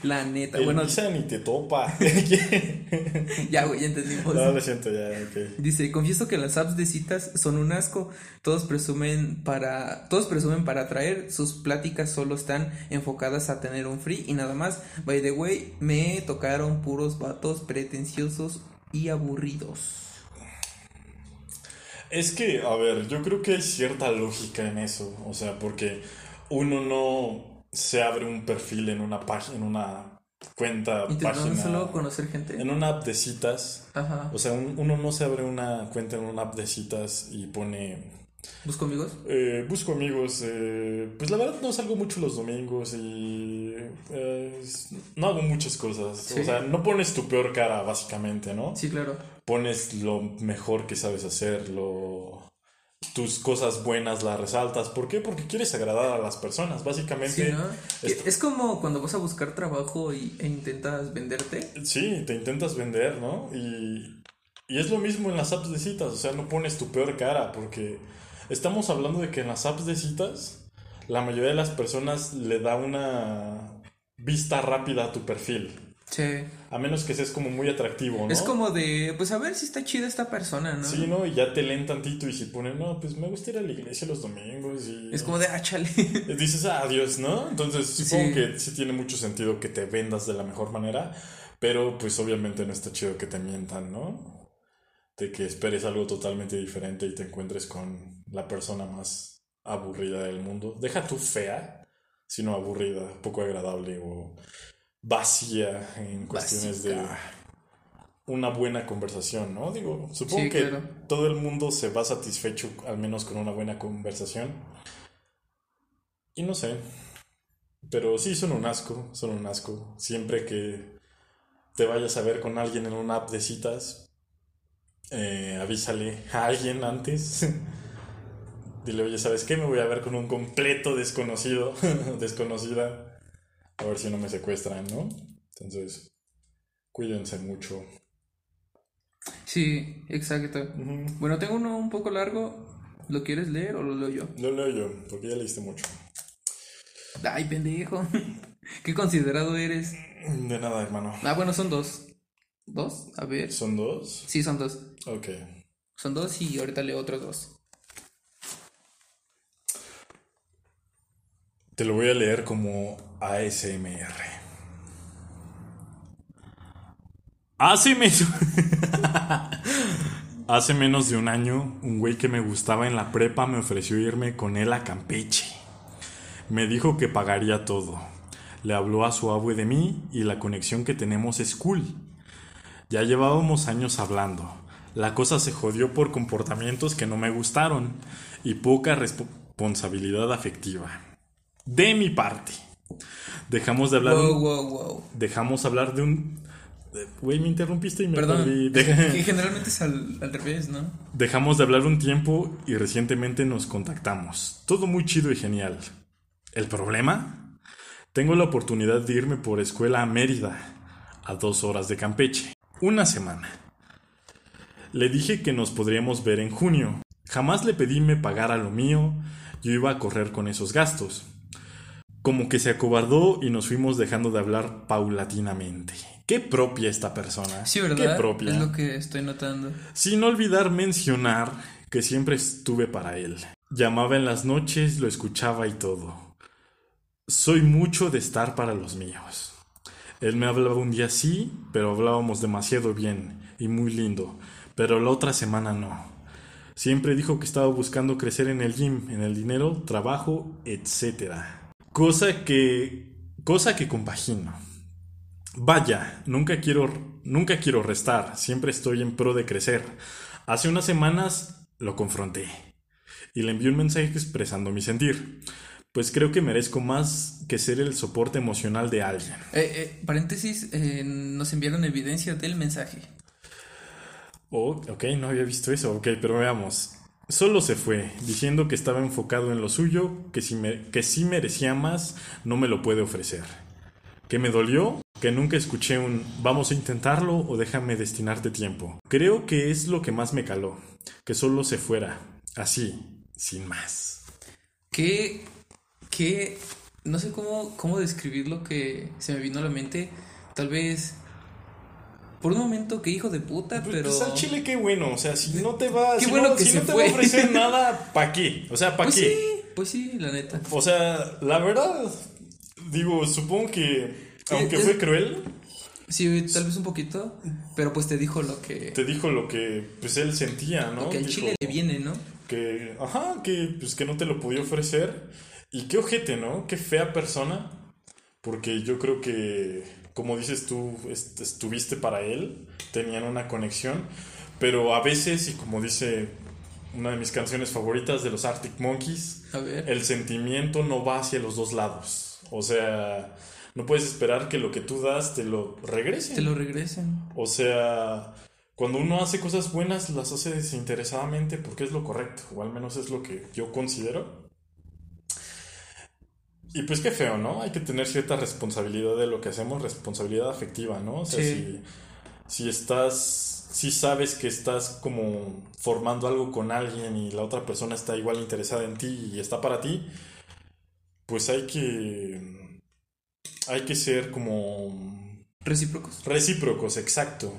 La neta, El bueno, Misa ni te topa. ya, güey, ya entendimos. no, lo siento, ya, ok. Dice, confieso que las apps de citas son un asco. Todos presumen para, todos presumen para atraer. Sus pláticas solo están enfocadas a tener un free y nada más. By the way, me tocaron puros vatos pretenciosos y aburridos. Es que, a ver, yo creo que hay cierta lógica en eso. O sea, porque uno no se abre un perfil en una página, en una cuenta, página, solo conocer gente. en una app de citas. Ajá. O sea, un- uno no se abre una cuenta en una app de citas y pone ¿Busco amigos? Eh, busco amigos, eh, pues la verdad no salgo mucho los domingos y eh, no hago muchas cosas. Sí. O sea, no pones tu peor cara, básicamente, ¿no? Sí, claro. Pones lo mejor que sabes hacer, lo, tus cosas buenas las resaltas. ¿Por qué? Porque quieres agradar a las personas, básicamente. Sí, ¿no? es- Es como cuando vas a buscar trabajo y, e intentas venderte. Sí, te intentas vender, ¿no? Y, y es lo mismo en las apps de citas, o sea, no pones tu peor cara, porque estamos hablando de que en las apps de citas, la mayoría de las personas le da una vista rápida a tu perfil, Sí. a menos que seas como muy atractivo, ¿no? Es como de, pues a ver si está chida esta persona, ¿no? Sí, ¿no? Y ya te leen tantito y si ponen, no, pues me gusta ir a la iglesia los domingos y... Es como de, ah, chale. Dices, adiós, ¿no? Entonces supongo Sí. que sí tiene mucho sentido que te vendas de la mejor manera, pero pues obviamente no está chido que te mientan, ¿no? De que esperes algo totalmente diferente y te encuentres con la persona más aburrida del mundo. Deja tu fea, sino aburrida, poco agradable o vacía en cuestiones de una buena conversación, ¿no? Digo, supongo Sí, que claro. todo el mundo se va satisfecho al menos con una buena conversación. Y no sé. Pero sí, son un asco, son un asco. Siempre que te vayas a ver con alguien en una app de citas, eh, avísale a alguien antes. Dile, oye, ¿sabes qué? Me voy a ver con un completo desconocido, desconocida. A ver si no me secuestran, ¿no? Entonces, cuídense mucho. Sí, exacto. Bueno, tengo uno un poco largo. ¿Lo quieres leer o lo leo yo? Lo leo yo, porque ya leíste mucho. Ay, pendejo. Qué considerado eres. De nada, hermano. Ah, bueno, son dos. ¿Dos? A ver. ¿Son dos? Sí, son dos. Ok. Son dos y ahorita leo otros dos. Te lo voy a leer como ASMR. Hace menos... De un año, un güey que me gustaba en la prepa me ofreció irme con él a Campeche. Me dijo que pagaría todo. Le habló a su abue de mí y la conexión que tenemos es cool. Ya llevábamos años hablando. La cosa se jodió por comportamientos que no me gustaron y poca responsabilidad afectiva. De mi parte. Dejamos de hablar. Wow, wow, wow. Dejamos hablar de un. Güey, me interrumpiste y me Perdón. perdí. Que Deja- generalmente es al, al revés, ¿no? Dejamos de hablar un tiempo y recientemente nos contactamos. Todo muy chido y genial. ¿El problema? Tengo la oportunidad de irme por escuela a Mérida, a dos horas de Campeche. Una semana. Le dije que nos podríamos ver en junio. Jamás le pedí me pagara lo mío, yo iba a correr con esos gastos. Como que se acobardó y nos fuimos dejando de hablar paulatinamente. Qué propia esta persona. Sí, Qué ¿verdad? propia. Es lo que estoy notando. Sin olvidar mencionar que siempre estuve para él. Llamaba en las noches, lo escuchaba y todo. Soy mucho de estar para los míos. Él me hablaba un día sí, pero hablábamos demasiado bien y muy lindo, pero la otra semana no. Siempre dijo que estaba buscando crecer en el gym, en el dinero, trabajo, etc. Cosa que cosa que compagino. Vaya, nunca quiero, nunca quiero restar, siempre estoy en pro de crecer. Hace unas semanas lo confronté y le envié un mensaje expresando mi sentir, pues creo que merezco más que ser el soporte emocional de alguien. Eh, eh, paréntesis, eh, nos enviaron evidencia del mensaje. Oh, ok, no había visto eso, ok, pero veamos. Solo se fue, diciendo que estaba enfocado en lo suyo, que si, me- que si merecía más, no me lo puede ofrecer. ¿Que me dolió? Que nunca escuché un vamos a intentarlo o déjame destinarte tiempo. Creo que es lo que más me caló, que solo se fuera, así, sin más. Que, que, no sé cómo, cómo describir lo que se me vino a la mente. Tal vez, por un momento, que hijo de puta, Pues, pero... pues, al chile qué bueno, o sea, si no te va, Qué si bueno no, que si se no te fue. va a ofrecer nada, ¿pa' qué? O sea, ¿pa' Pues qué? sí, pues sí, la neta. O sea, la verdad, digo, supongo que, aunque es- fue cruel, Sí, tal vez un poquito, pero pues te dijo lo que, te dijo lo que pues él sentía, ¿no? lo que al chile le viene, ¿no? que, ajá, que pues que no te lo podía ofrecer Y qué ojete, ¿no? Qué fea persona. Porque yo creo que, como dices tú, est- estuviste para él, tenían una conexión. Pero a veces, y como dice una de mis canciones favoritas de los Arctic Monkeys, A ver. el sentimiento no va hacia los dos lados. O sea, no puedes esperar que lo que tú das te lo regresen. Te lo regresen. O sea, cuando uno hace cosas buenas, las hace desinteresadamente porque es lo correcto, o al menos es lo que yo considero. Y pues qué feo, ¿no? Hay que tener cierta responsabilidad de lo que hacemos, responsabilidad afectiva, ¿no? O sea, Sí. si, si estás, si sabes que estás como formando algo con alguien y la otra persona está igual interesada en ti y está para ti, pues hay que, hay que ser como Recíprocos. Recíprocos, exacto.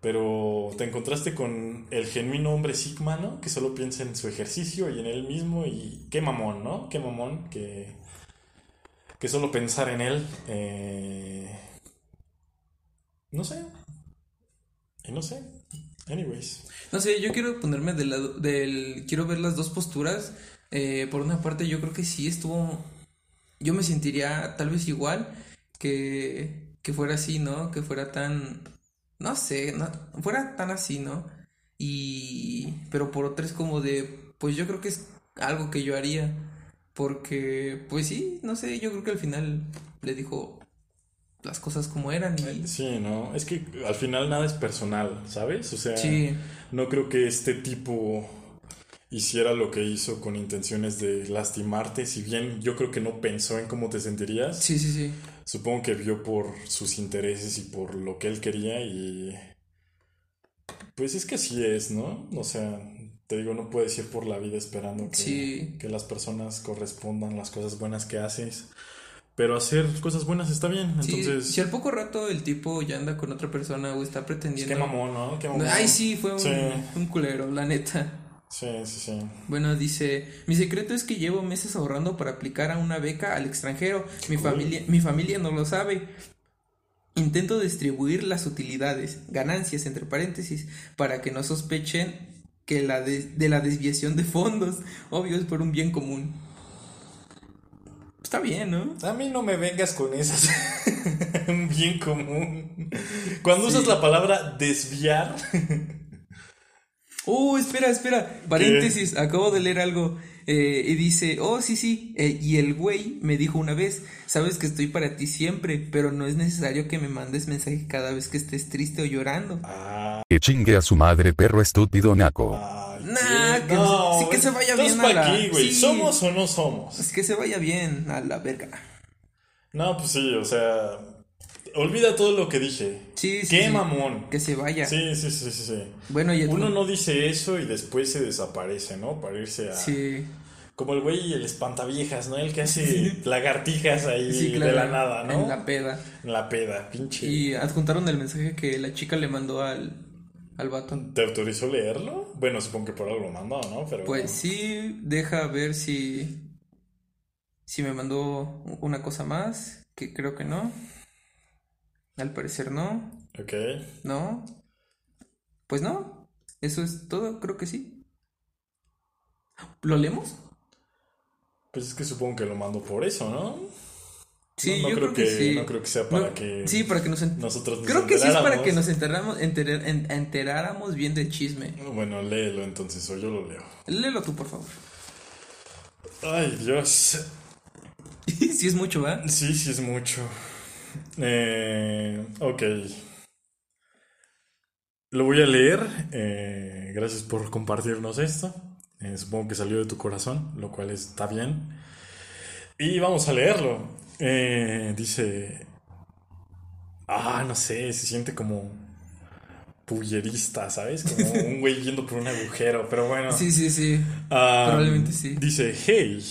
Pero te encontraste con el genuino hombre Sigma, ¿no? Que solo piensa en su ejercicio y en él mismo y qué mamón, ¿no? Qué mamón que, que solo pensar en él. eh, No sé. Y no sé. Anyways. No sé, yo quiero ponerme del lado del. Quiero ver las dos posturas. Eh, por una parte, yo creo que sí estuvo. Yo me sentiría tal vez igual que, que fuera así, ¿no? Que fuera tan. No sé, no, fuera tan así, ¿no? Y. Pero por otra es como de. Pues yo creo que es algo que yo haría. Porque, pues sí, no sé, yo creo que al final le dijo las cosas como eran y. Sí, ¿no? Es que al final nada es personal, ¿sabes? O sea, Sí, no creo que este tipo hiciera lo que hizo con intenciones de lastimarte, si bien yo creo que no pensó en cómo te sentirías. sí, sí, sí. Supongo que vio por sus intereses y por lo que él quería y... Pues es que así es, ¿no? O sea, te digo, no puedes ir por la vida esperando que, Sí. que las personas correspondan las cosas buenas que haces. Pero hacer cosas buenas está bien, Sí, entonces... si al poco rato el tipo ya anda con otra persona o está pretendiendo. qué mamón, ¿no? Qué mamón. Ay, sí, fue un, Sí. un culero, la neta. Sí, sí, sí. Bueno, dice, mi secreto es que llevo meses ahorrando para aplicar a una beca al extranjero. Mi cool. familia, mi familia no lo sabe. Intento distribuir las utilidades, ganancias entre paréntesis, para que no sospechen que la de, de la desviación de fondos. Obvio es por un bien común. Está bien, ¿no? A mí no me vengas con esas. Un bien común. Cuando Sí. usas la palabra desviar. Oh, espera, espera. Paréntesis, acabo de leer algo. Eh, y dice, oh, sí, sí. eh, y el güey me dijo una vez, sabes que estoy para ti siempre, pero no es necesario que me mandes mensaje cada vez que estés triste o llorando. Ah, Que chingue a su madre perro estúpido naco. ay, Nah, que- sí que se vaya bien a ¿pa' la- qué, güey? sí. ¿Somos o no somos? Es que se vaya bien a la verga. No, pues sí, o sea. Olvida todo lo que dije. Sí, sí, Qué sí. mamón. Que se vaya. Sí, sí, sí, sí, sí. Bueno, y Uno no dice eso y después se desaparece, ¿no? Para irse a. Sí, Como el güey y el espantaviejas, ¿no? El que hace lagartijas ahí sí, de la nada, ¿no? En la peda. En la peda, pinche. Y adjuntaron el mensaje que la chica le mandó al, al vato. ¿Te autorizó leerlo? Bueno, supongo que por algo lo mandó, ¿no? Pero. Pues sí, deja ver si si me mandó una cosa más, que creo que no. Al parecer no, Ok. no. Pues no. Eso es todo, creo que sí. ¿Lo leemos? Pues es que supongo que lo mando por eso, ¿no? Sí, no, no yo creo, creo que, sí. No creo que sea para No, que. Sí, para que nos nosotros nos Creo que sí es para enteráramos. que nos enteramos, enter- en- enteráramos bien del chisme. Bueno, léelo entonces, o yo lo leo. Léelo tú, por favor. Ay, Dios. sí es mucho, ¿va? Sí, sí es mucho. Eh, ok. Lo voy a leer. eh, gracias por compartirnos esto. Eh, supongo que salió de tu corazón, lo cual está bien. Y vamos a leerlo. Eh, dice... Ah, no sé, se siente como pullerista, ¿sabes? Como un güey yendo por un agujero, pero bueno. Sí, sí, sí. Ah, Probablemente sí. Dice, hey,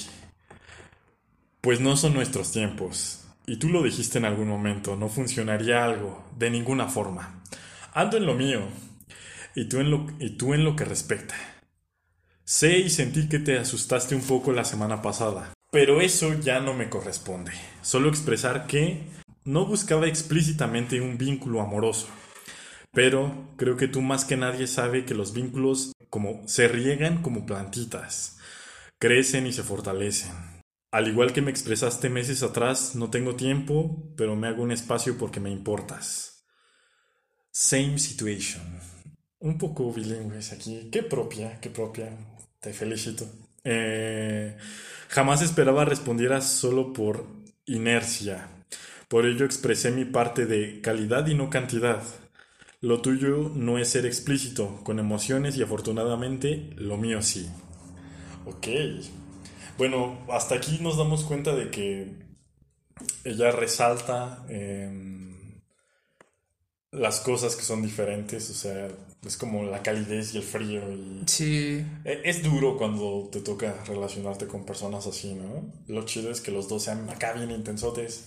pues no son nuestros tiempos. Y tú lo dijiste en algún momento, no funcionaría algo, de ninguna forma. Ando en lo mío, y tú en lo, y tú en lo que respecta. Sé y sentí que te asustaste un poco la semana pasada, pero eso ya no me corresponde. Solo expresar que no buscaba explícitamente un vínculo amoroso. Pero creo que tú más que nadie sabe que los vínculos como se riegan como plantitas, crecen y se fortalecen. Al igual que me expresaste meses atrás, no tengo tiempo, pero me hago un espacio porque me importas. Same situation. Un poco bilingües aquí. Qué propia, qué propia. Te felicito. Eh, jamás esperaba respondieras solo por inercia. Por ello expresé mi parte de calidad y no cantidad. Lo tuyo no es ser explícito, con emociones y afortunadamente lo mío sí. Ok. Bueno, hasta aquí nos damos cuenta de que ella resalta em, las cosas que son diferentes, o sea, es como la calidez y el frío. Y Sí. e- es duro cuando te toca relacionarte con personas así, ¿no? Lo chido es que los dos sean acá bien intensotes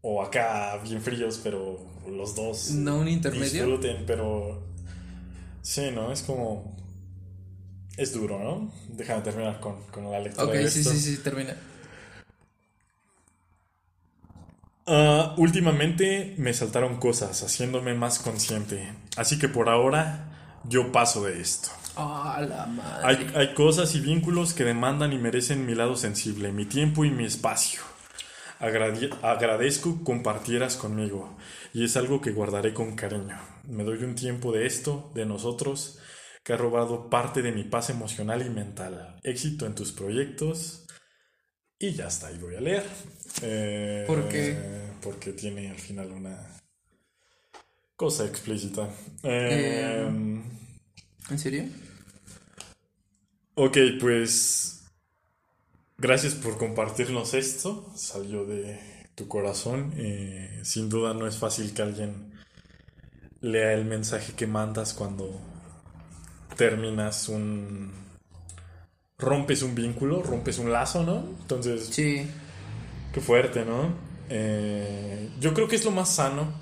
o acá bien fríos, pero los dos No un intermedio. disfruten, pero sí, ¿no? Es como... Es duro, ¿no? Déjame terminar con, con la lectura Ok, de sí, esto. sí, sí, termina. Ah, últimamente me saltaron cosas, haciéndome más consciente. Así que por ahora yo paso de esto. Ah, la madre. Hay, hay cosas y vínculos que demandan y merecen mi lado sensible, mi tiempo y mi espacio. Agrade- agradezco compartieras conmigo y es algo que guardaré con cariño. Me doy un tiempo de esto, de nosotros, que ha robado parte de mi paz emocional y mental. Éxito en tus proyectos. Y ya está, y voy a leer. Eh, ¿Por qué? Porque tiene al final una cosa explícita. Eh, ¿En serio? Ok, pues gracias por compartirnos esto. Salió de tu corazón. Eh, sin duda no es fácil que alguien lea el mensaje que mandas cuando terminas un... rompes un vínculo, rompes un lazo, ¿no? Entonces, Sí. qué fuerte, ¿no? Eh, yo creo que es lo más sano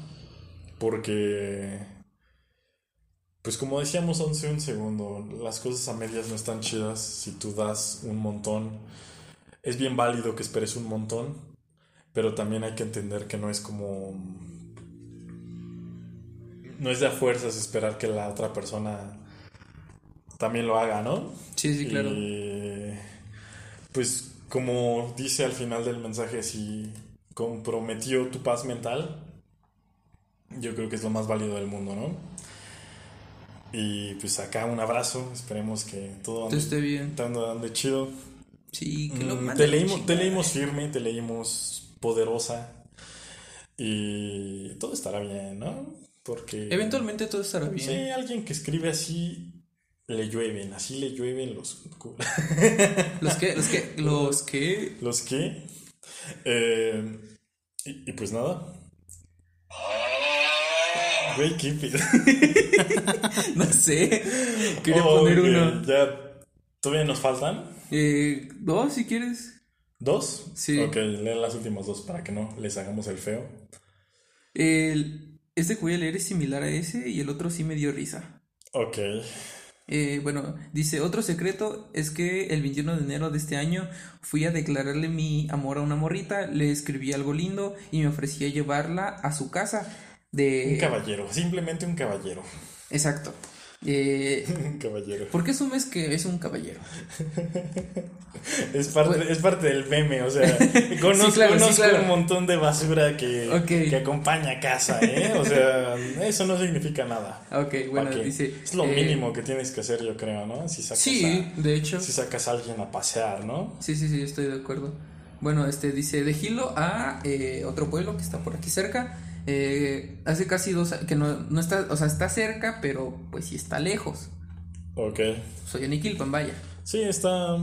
porque... Pues como decíamos hace un segundo, las cosas a medias no están chidas si tú das un montón. Es bien válido que esperes un montón, pero también hay que entender que no es como... No es de a fuerzas esperar que la otra persona también lo haga, ¿no? Sí, sí, claro. Y, pues como dice al final del mensaje, si comprometió tu paz mental, yo creo que es lo más válido del mundo, ¿no? Y pues acá un abrazo, esperemos que todo ande, esté bien. todo ande chido. Sí, que lo Mm, te, leímos firme, te leímos poderosa y todo estará bien, ¿no? Porque... Eventualmente todo estará bien. Sí, alguien que escribe así le llueven, así le llueven los... Los que, los que, los que. ¿Los qué? Eh, y, y pues nada. Güey, qué. No sé. Quería Oh, poner uno. Ya, ¿todavía nos faltan? Eh, dos, si quieres. ¿Dos? Sí. Ok, leen las últimas dos para que no les hagamos el feo. El, este que voy a leer es similar a ese y el otro sí me dio risa. Ok. Eh, bueno, dice, otro secreto es que el 21 de enero de este año fui a declararle mi amor a una morrita, le escribí algo lindo y me ofrecía llevarla a su casa de... Un caballero, simplemente un caballero. Exacto. Eh, caballero. ¿por qué asumes que es un caballero? Es parte, es parte del meme, o sea, conozco, Sí, claro, sí, conozco claro. un montón de basura que, que acompaña a casa, ¿eh? O sea, eso no significa nada. Ok, bueno, dice... Es lo eh, mínimo que tienes que hacer, yo creo, ¿no? Si sacas, Sí, de hecho. si sacas a alguien a pasear, ¿no? Sí, sí, sí, estoy de acuerdo. Bueno, este dice de Gilo a eh, otro pueblo que está por aquí cerca. Eh, hace casi dos años, que no, no está, o sea, está cerca, pero pues sí está lejos. Ok. Soy en Iquilpan, vaya. Sí, está,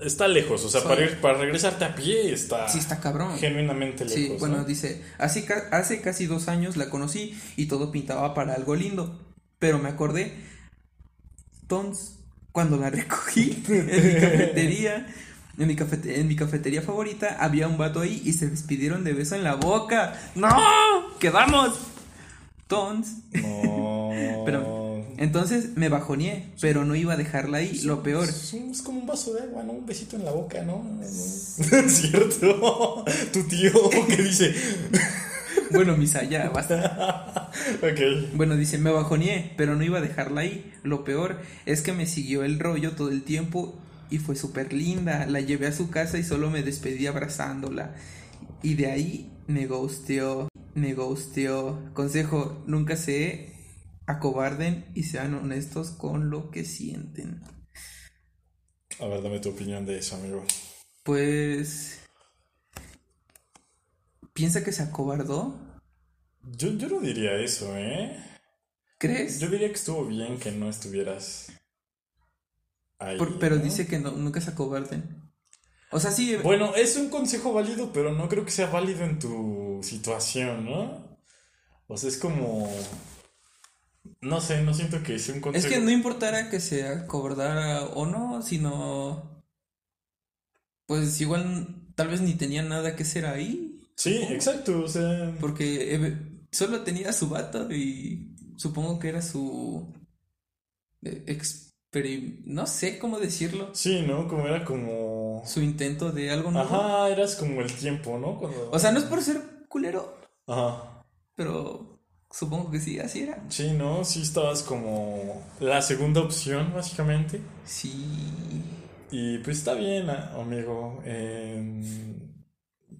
está lejos, o sea, para, ir- para regresarte a pie está, Sí, está cabrón. genuinamente lejos. Sí, bueno, ¿no? dice, hace, hace casi dos años la conocí y todo pintaba para algo lindo, pero me acordé, entonces, cuando la recogí en mi cafetería, en mi, cafete- en mi cafetería favorita, había un vato ahí y se despidieron de beso en la boca. ¡No! ¡Quedamos! Entonces, No. Pero- entonces me bajoneé, pero no iba a dejarla ahí, lo peor. Es, un- es como un vaso de agua, ¿no? Un besito en la boca, ¿no? No. ¿Cierto? Tu tío que dice. Bueno, misa, ya, basta. ok. Bueno, dice, me bajoneé, pero no iba a dejarla ahí. Lo peor es que me siguió el rollo todo el tiempo y fue súper linda. La llevé a su casa y solo me despedí abrazándola. Y de ahí me gusteó, me gusteó. Consejo, nunca se acobarden y sean honestos con lo que sienten. A ver, dame tu opinión de eso, amigo. Pues... ¿Piensa que se acobardó? Yo, yo no diría eso, ¿eh? ¿Crees? Yo diría que estuvo bien que no estuvieras ahí. Por- pero ¿no? dice que no, nunca se acobarden. O sea, sí, Bueno, es un consejo válido, pero no creo que sea válido en tu situación, ¿no? O sea, es como... No sé, no siento que sea un es consejo... que no importara que se acobardara o no, sino... Pues igual tal vez ni tenía nada que hacer ahí. Sí, exacto, o sea... Porque eh, solo tenía su vato y supongo que era su... eh, experi- No sé cómo decirlo. Sí, ¿no? Como era como... Su intento de algo nuevo. Ajá, eras como el tiempo, ¿no? Cuando... O sea, no es por ser culero, Ajá. pero supongo que sí, así era. Sí, ¿no? Sí estabas como la segunda opción, básicamente. Sí. Y pues está bien, amigo. Em,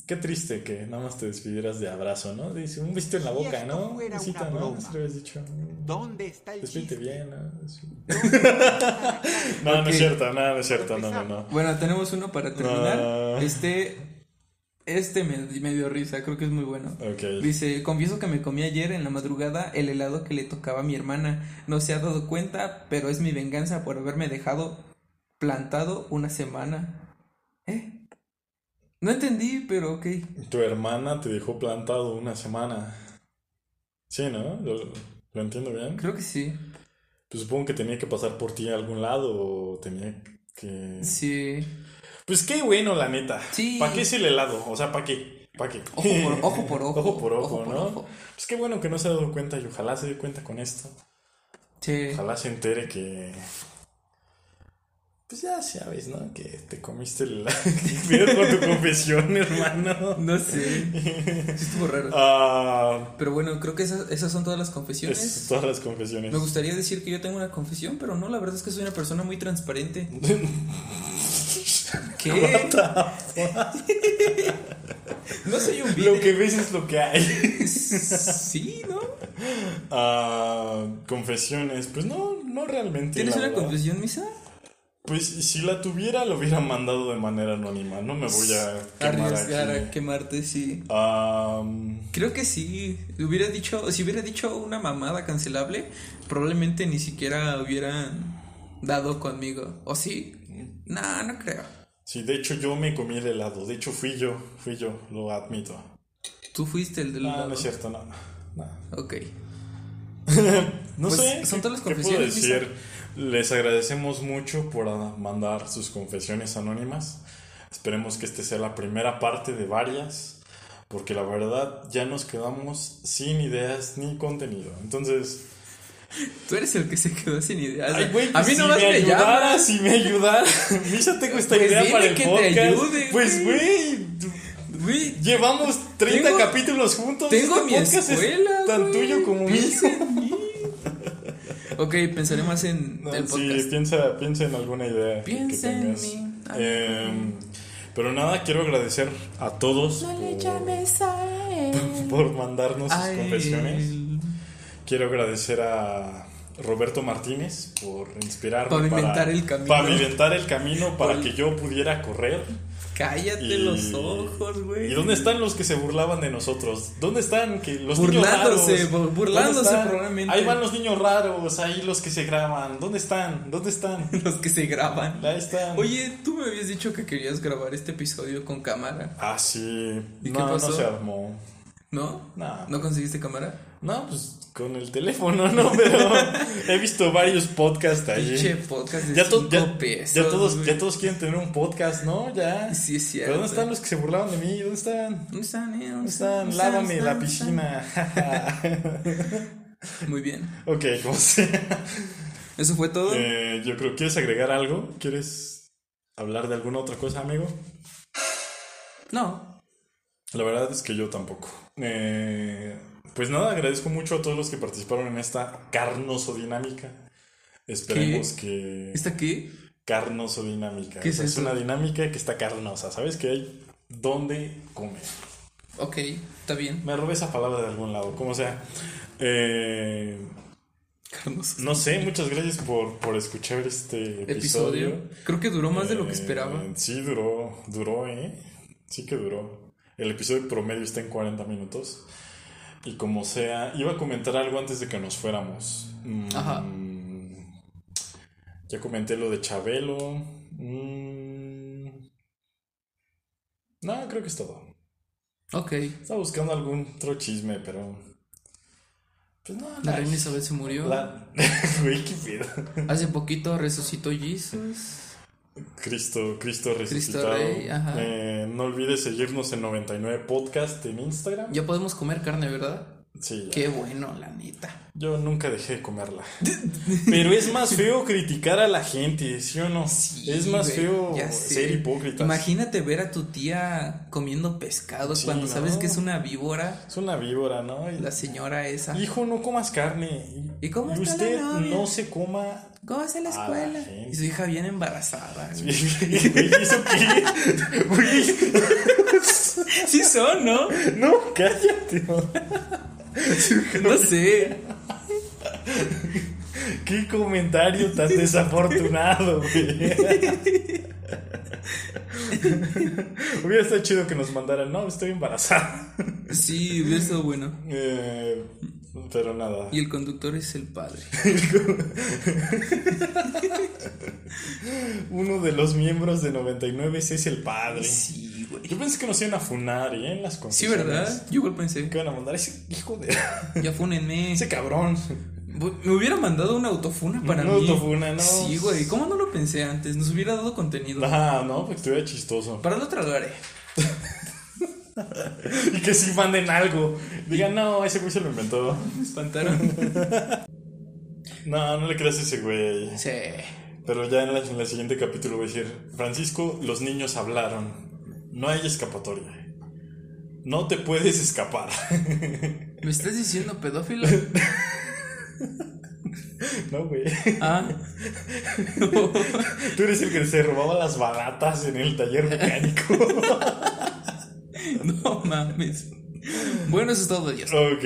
qué triste que nada más te despidieras de abrazo, ¿no? Dice, un besito en la Si boca, esto ¿no? fuera una ¿no? broma. Habías dicho. ¿Dónde está el Despídete chiste? bien, ¿no? Sí. No, es cierto, no, no es cierto, no, no, no. Bueno, tenemos uno para terminar. Este, este me, me dio risa, creo que es muy bueno. Ok. Dice, confieso que me comí ayer en la madrugada el helado que le tocaba a mi hermana. No se ha dado cuenta, pero es mi venganza por haberme dejado plantado una semana. ¿Eh? No entendí, pero ok. Tu hermana te dejó plantado una semana. Sí, ¿no? ¿Lo, lo entiendo bien? Creo que sí. Pues supongo que tenía que pasar por ti a algún lado o tenía que... Sí. Pues qué bueno, la neta. Sí. ¿Para qué es el helado? O sea, ¿para qué? ¿Para qué? Ojo por ojo, por ojo. Ojo por ojo, ojo por ¿no? ojo. Pues qué bueno que no se ha dado cuenta y ojalá se dé cuenta con esto. Sí. Ojalá se entere que... Pues ya sabes, ¿no? Que te comiste el helado. ¿Qué pedo con tu confesión, hermano? No sé. Sí estuvo raro. Ah... Pero bueno, creo que esas, esas son todas las confesiones. es todas las confesiones. Me gustaría decir que yo tengo una confesión, pero no, la verdad es que soy una persona muy transparente. ¿Qué? no soy un Lo vidrio. que ves es lo que hay. Sí, ¿no? Ah, confesiones, pues no, no realmente. ¿Tienes una verdad. confesión, Misa? Pues si la tuviera, lo hubiera mandado de manera anónima. No me voy a quemar Arriesgar a aquí. quemarte, sí. Am, Creo que sí. Hubiera dicho, si hubiera dicho una mamada cancelable, probablemente ni siquiera hubieran dado conmigo. ¿O sí? No, no creo. sí, de hecho yo me comí el helado. De hecho fui yo, fui yo, lo admito. Tú fuiste el del No, lado. no es cierto, no. no. Ok. No Pues, sé, son ¿qué- todas las qué puedo confesiones, Misa. Les agradecemos mucho por mandar sus confesiones anónimas. Esperemos que esta sea la primera parte de varias, porque la verdad ya nos quedamos sin ideas ni contenido. Entonces, Tú eres el que se quedó sin ideas. ay, güey, a pues mí si nomás me me ayudara, llamas. si me ayudara. Misa, tengo esta Pues idea para el que te podcast. ayude, pues, güey. llevamos 30 Tengo- capítulos juntos. tengo Este mi podcast es escuela. tan güey. tuyo como mío. Ok, pensaré más en No, el sí, podcast. piensa, piensa en alguna idea que- que Piensa en mí. Eh, pero nada, quiero agradecer a todos No por, por mandarnos sus confesiones. Quiero agradecer a Roberto Martínez por inspirarme Pavimentar para el camino. pavimentar el camino para Por- que yo pudiera correr. Cállate Y- los ojos, güey. ¿Y dónde están los que se burlaban de nosotros? ¿Dónde están que los Burlándose, niños raros? bu- burlándose probablemente. Ahí van los niños raros, ahí los que se graban. ¿Dónde están? ¿Dónde están? Los que se graban. Ahí están. Oye, tú me habías dicho que querías grabar este episodio con cámara, Ah, sí. ¿Y no, qué pasó? no se armó. ¿No? No. ¿No conseguiste cámara? No, pues con el teléfono, ¿no? Pero he visto varios podcasts ahí. Pinche podcast de ya, to- ya, pesos. ya todos, ya todos quieren tener un podcast, ¿no? Ya. Sí, es ¿Pero cierto. dónde están los que se burlaban de mí? ¿Dónde están? ¿Dónde están, eh? ¿Dónde están? Lávame la piscina. Muy bien. ok, sea. ¿Eso fue todo? Eh, yo creo, ¿quieres agregar algo? ¿Quieres hablar de alguna otra cosa, amigo? No. La verdad es que yo tampoco. Eh, pues nada, agradezco mucho a todos los que participaron en esta carnoso dinámica. Esperemos que... ¿Está qué? carnoso dinámica. ¿Qué es eso? una dinámica que está carnosa. ¿Sabes que hay dónde comer? Ok, está bien. Me robé esa palabra de algún lado, como sea. Eh, no sé, muchas gracias por, por escuchar este episodio. Episodio. Creo que duró más de lo que Eh, esperaba. Sí, duró, duró, ¿eh? Sí que duró. El episodio promedio está en 40 minutos. Y como sea, iba a comentar algo antes de que nos fuéramos. Mm, Ajá. Ya comenté lo de Chabelo. Mm, no, creo que es todo. Ok. Estaba buscando algún otro chisme, pero. Pues no, La reina Isabel se murió. la- Güey, qué pedo. Hace poquito resucitó Jesus. Cristo, Cristo resucitado. Rey, ajá. Eh, no olvides seguirnos en 99 Podcast en Instagram. Ya podemos comer carne, ¿verdad? Sí, ya. Qué bueno, la neta. Yo nunca dejé de comerla. Pero es más feo criticar a la gente, ¿sí o no? Sí, es más güey, feo ser hipócrita. Imagínate ver a tu tía comiendo pescado Sí, cuando ¿no? sabes que es una víbora, Es una víbora, ¿no? Y- la señora esa. Hijo, no comas carne. ¿Y cómo está usted la no se coma. ¿Cómo hace la escuela? Y su hija bien embarazada. güey. Güey, ¿Eso qué? Güey, Sí son, ¿no? no, cállate. no. Sé. Qué comentario tan desafortunado, güey. Hubiera estado chido que nos mandaran, no, estoy embarazada. Sí, hubiera estado bueno. Eh, pero nada. Y el conductor es el padre. Uno de los miembros de 99 es el padre. Sí. Yo pensé que nos iban a funar, ¿eh? En las Sí, confesiones. ¿verdad? Yo igual pensé. Que iban a mandar ese hijo de. Ya fúnenme. ese cabrón. Me hubiera mandado una autofuna para Una mí. autofuna, no. Sí, güey. ¿Cómo no lo pensé antes? Nos hubiera dado contenido. Ah, no, porque estuviera chistoso. Para la otra lo haré. Y que si manden algo. Digan, no, ese güey se lo inventó. Me espantaron. No, no le creas a ese güey. sí. Pero ya en, la- en el siguiente capítulo voy a decir, Francisco, los niños hablaron. No hay escapatoria. No te puedes escapar. ¿Me estás diciendo pedófilo? no, güey. Ah. Tú eres el que se robaba las baratas en el taller mecánico. No mames. Bueno, eso es todo, Dios. ok.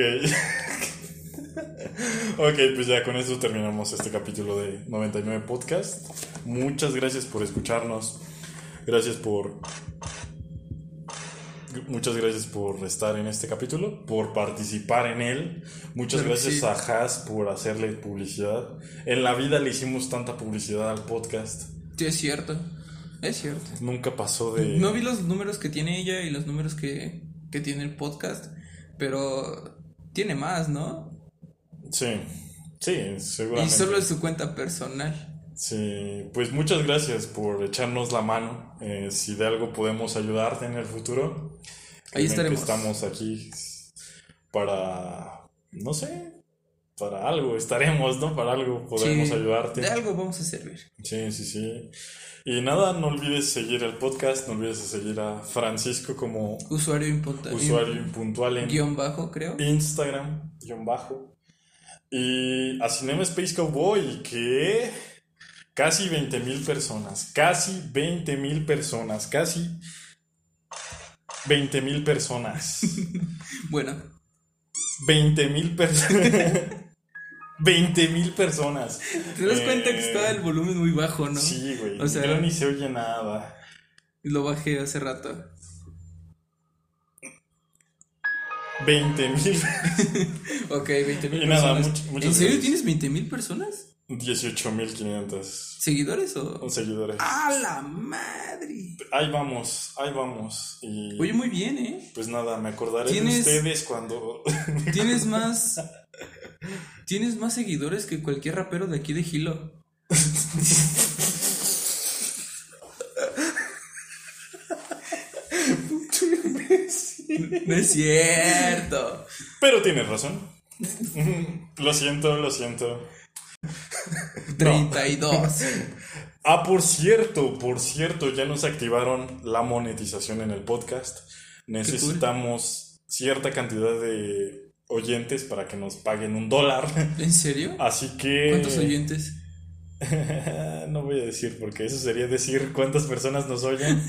ok, pues ya con eso terminamos este capítulo de 99 Podcast. Muchas gracias por escucharnos. Gracias por. Muchas gracias por estar en este capítulo, por participar en él. Muchas gracias sí. a Haas por hacerle publicidad. En la vida le hicimos tanta publicidad al podcast. Sí, es cierto. Es cierto. Nunca pasó de. No vi los números que tiene ella y los números que, que tiene el podcast, pero tiene más, ¿no? Sí, sí, Y seguramente. solo es su cuenta personal. Sí, pues muchas gracias por echarnos la mano. Eh, si de algo podemos ayudarte en el futuro, Ahí estaremos. estamos aquí para, no sé, para algo estaremos, ¿no? Para algo podemos Sí, ayudarte. De algo vamos a servir. Sí, sí, sí. Y nada, no olvides seguir el podcast, no olvides seguir a Francisco como Usuario impuntual. usuario impuntual en Guión bajo, creo. Instagram, guion bajo. Y a Cinema Space Cowboy, que casi 20 mil personas, casi 20 mil personas, casi 20 mil personas, Bueno, 20 mil personas, 20 mil personas. te das cuenta que Eh, está el volumen muy bajo, ¿no? Sí, güey, O sea- pero ni se oye nada. Lo bajé hace rato. 20 mil, Ok, 20 mil Y nada, personas. much- ¿En serio tienes 20 mil personas? 18 mil 500 ¿Seguidores o...? seguidores. ¡A la madre! Ahí vamos, ahí vamos. Y... Oye, muy bien, ¿eh? Pues nada, me acordaré ¿Tienes- de ustedes cuando. Tienes más... Tienes más seguidores que cualquier rapero de aquí de Gilo. No es cierto. Pero tienes razón. Lo siento, lo siento. 32. Ah, por cierto, por cierto, ya nos activaron la monetización en el podcast. Necesitamos cierta cantidad de oyentes para que nos paguen un dólar. ¿En serio? Así que. ¿Cuántos oyentes? no voy a decir porque eso sería decir cuántas personas nos oyen.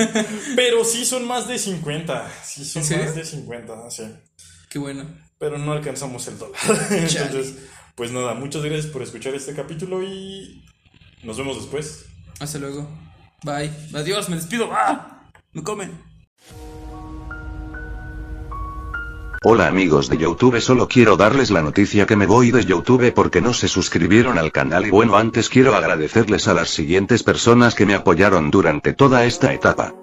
Pero sí son más de 50. Sí son más de 50, sí. Qué bueno. Pero no alcanzamos el dólar. Entonces, pues nada, muchas gracias por escuchar este capítulo y nos vemos después. Hasta luego. Bye. Adiós, me despido. ¡Ah! Me comen. Hola amigos de Youtube, solo quiero darles la noticia que me voy de Youtube porque no se suscribieron al canal y bueno antes quiero agradecerles a las siguientes personas que me apoyaron durante toda esta etapa.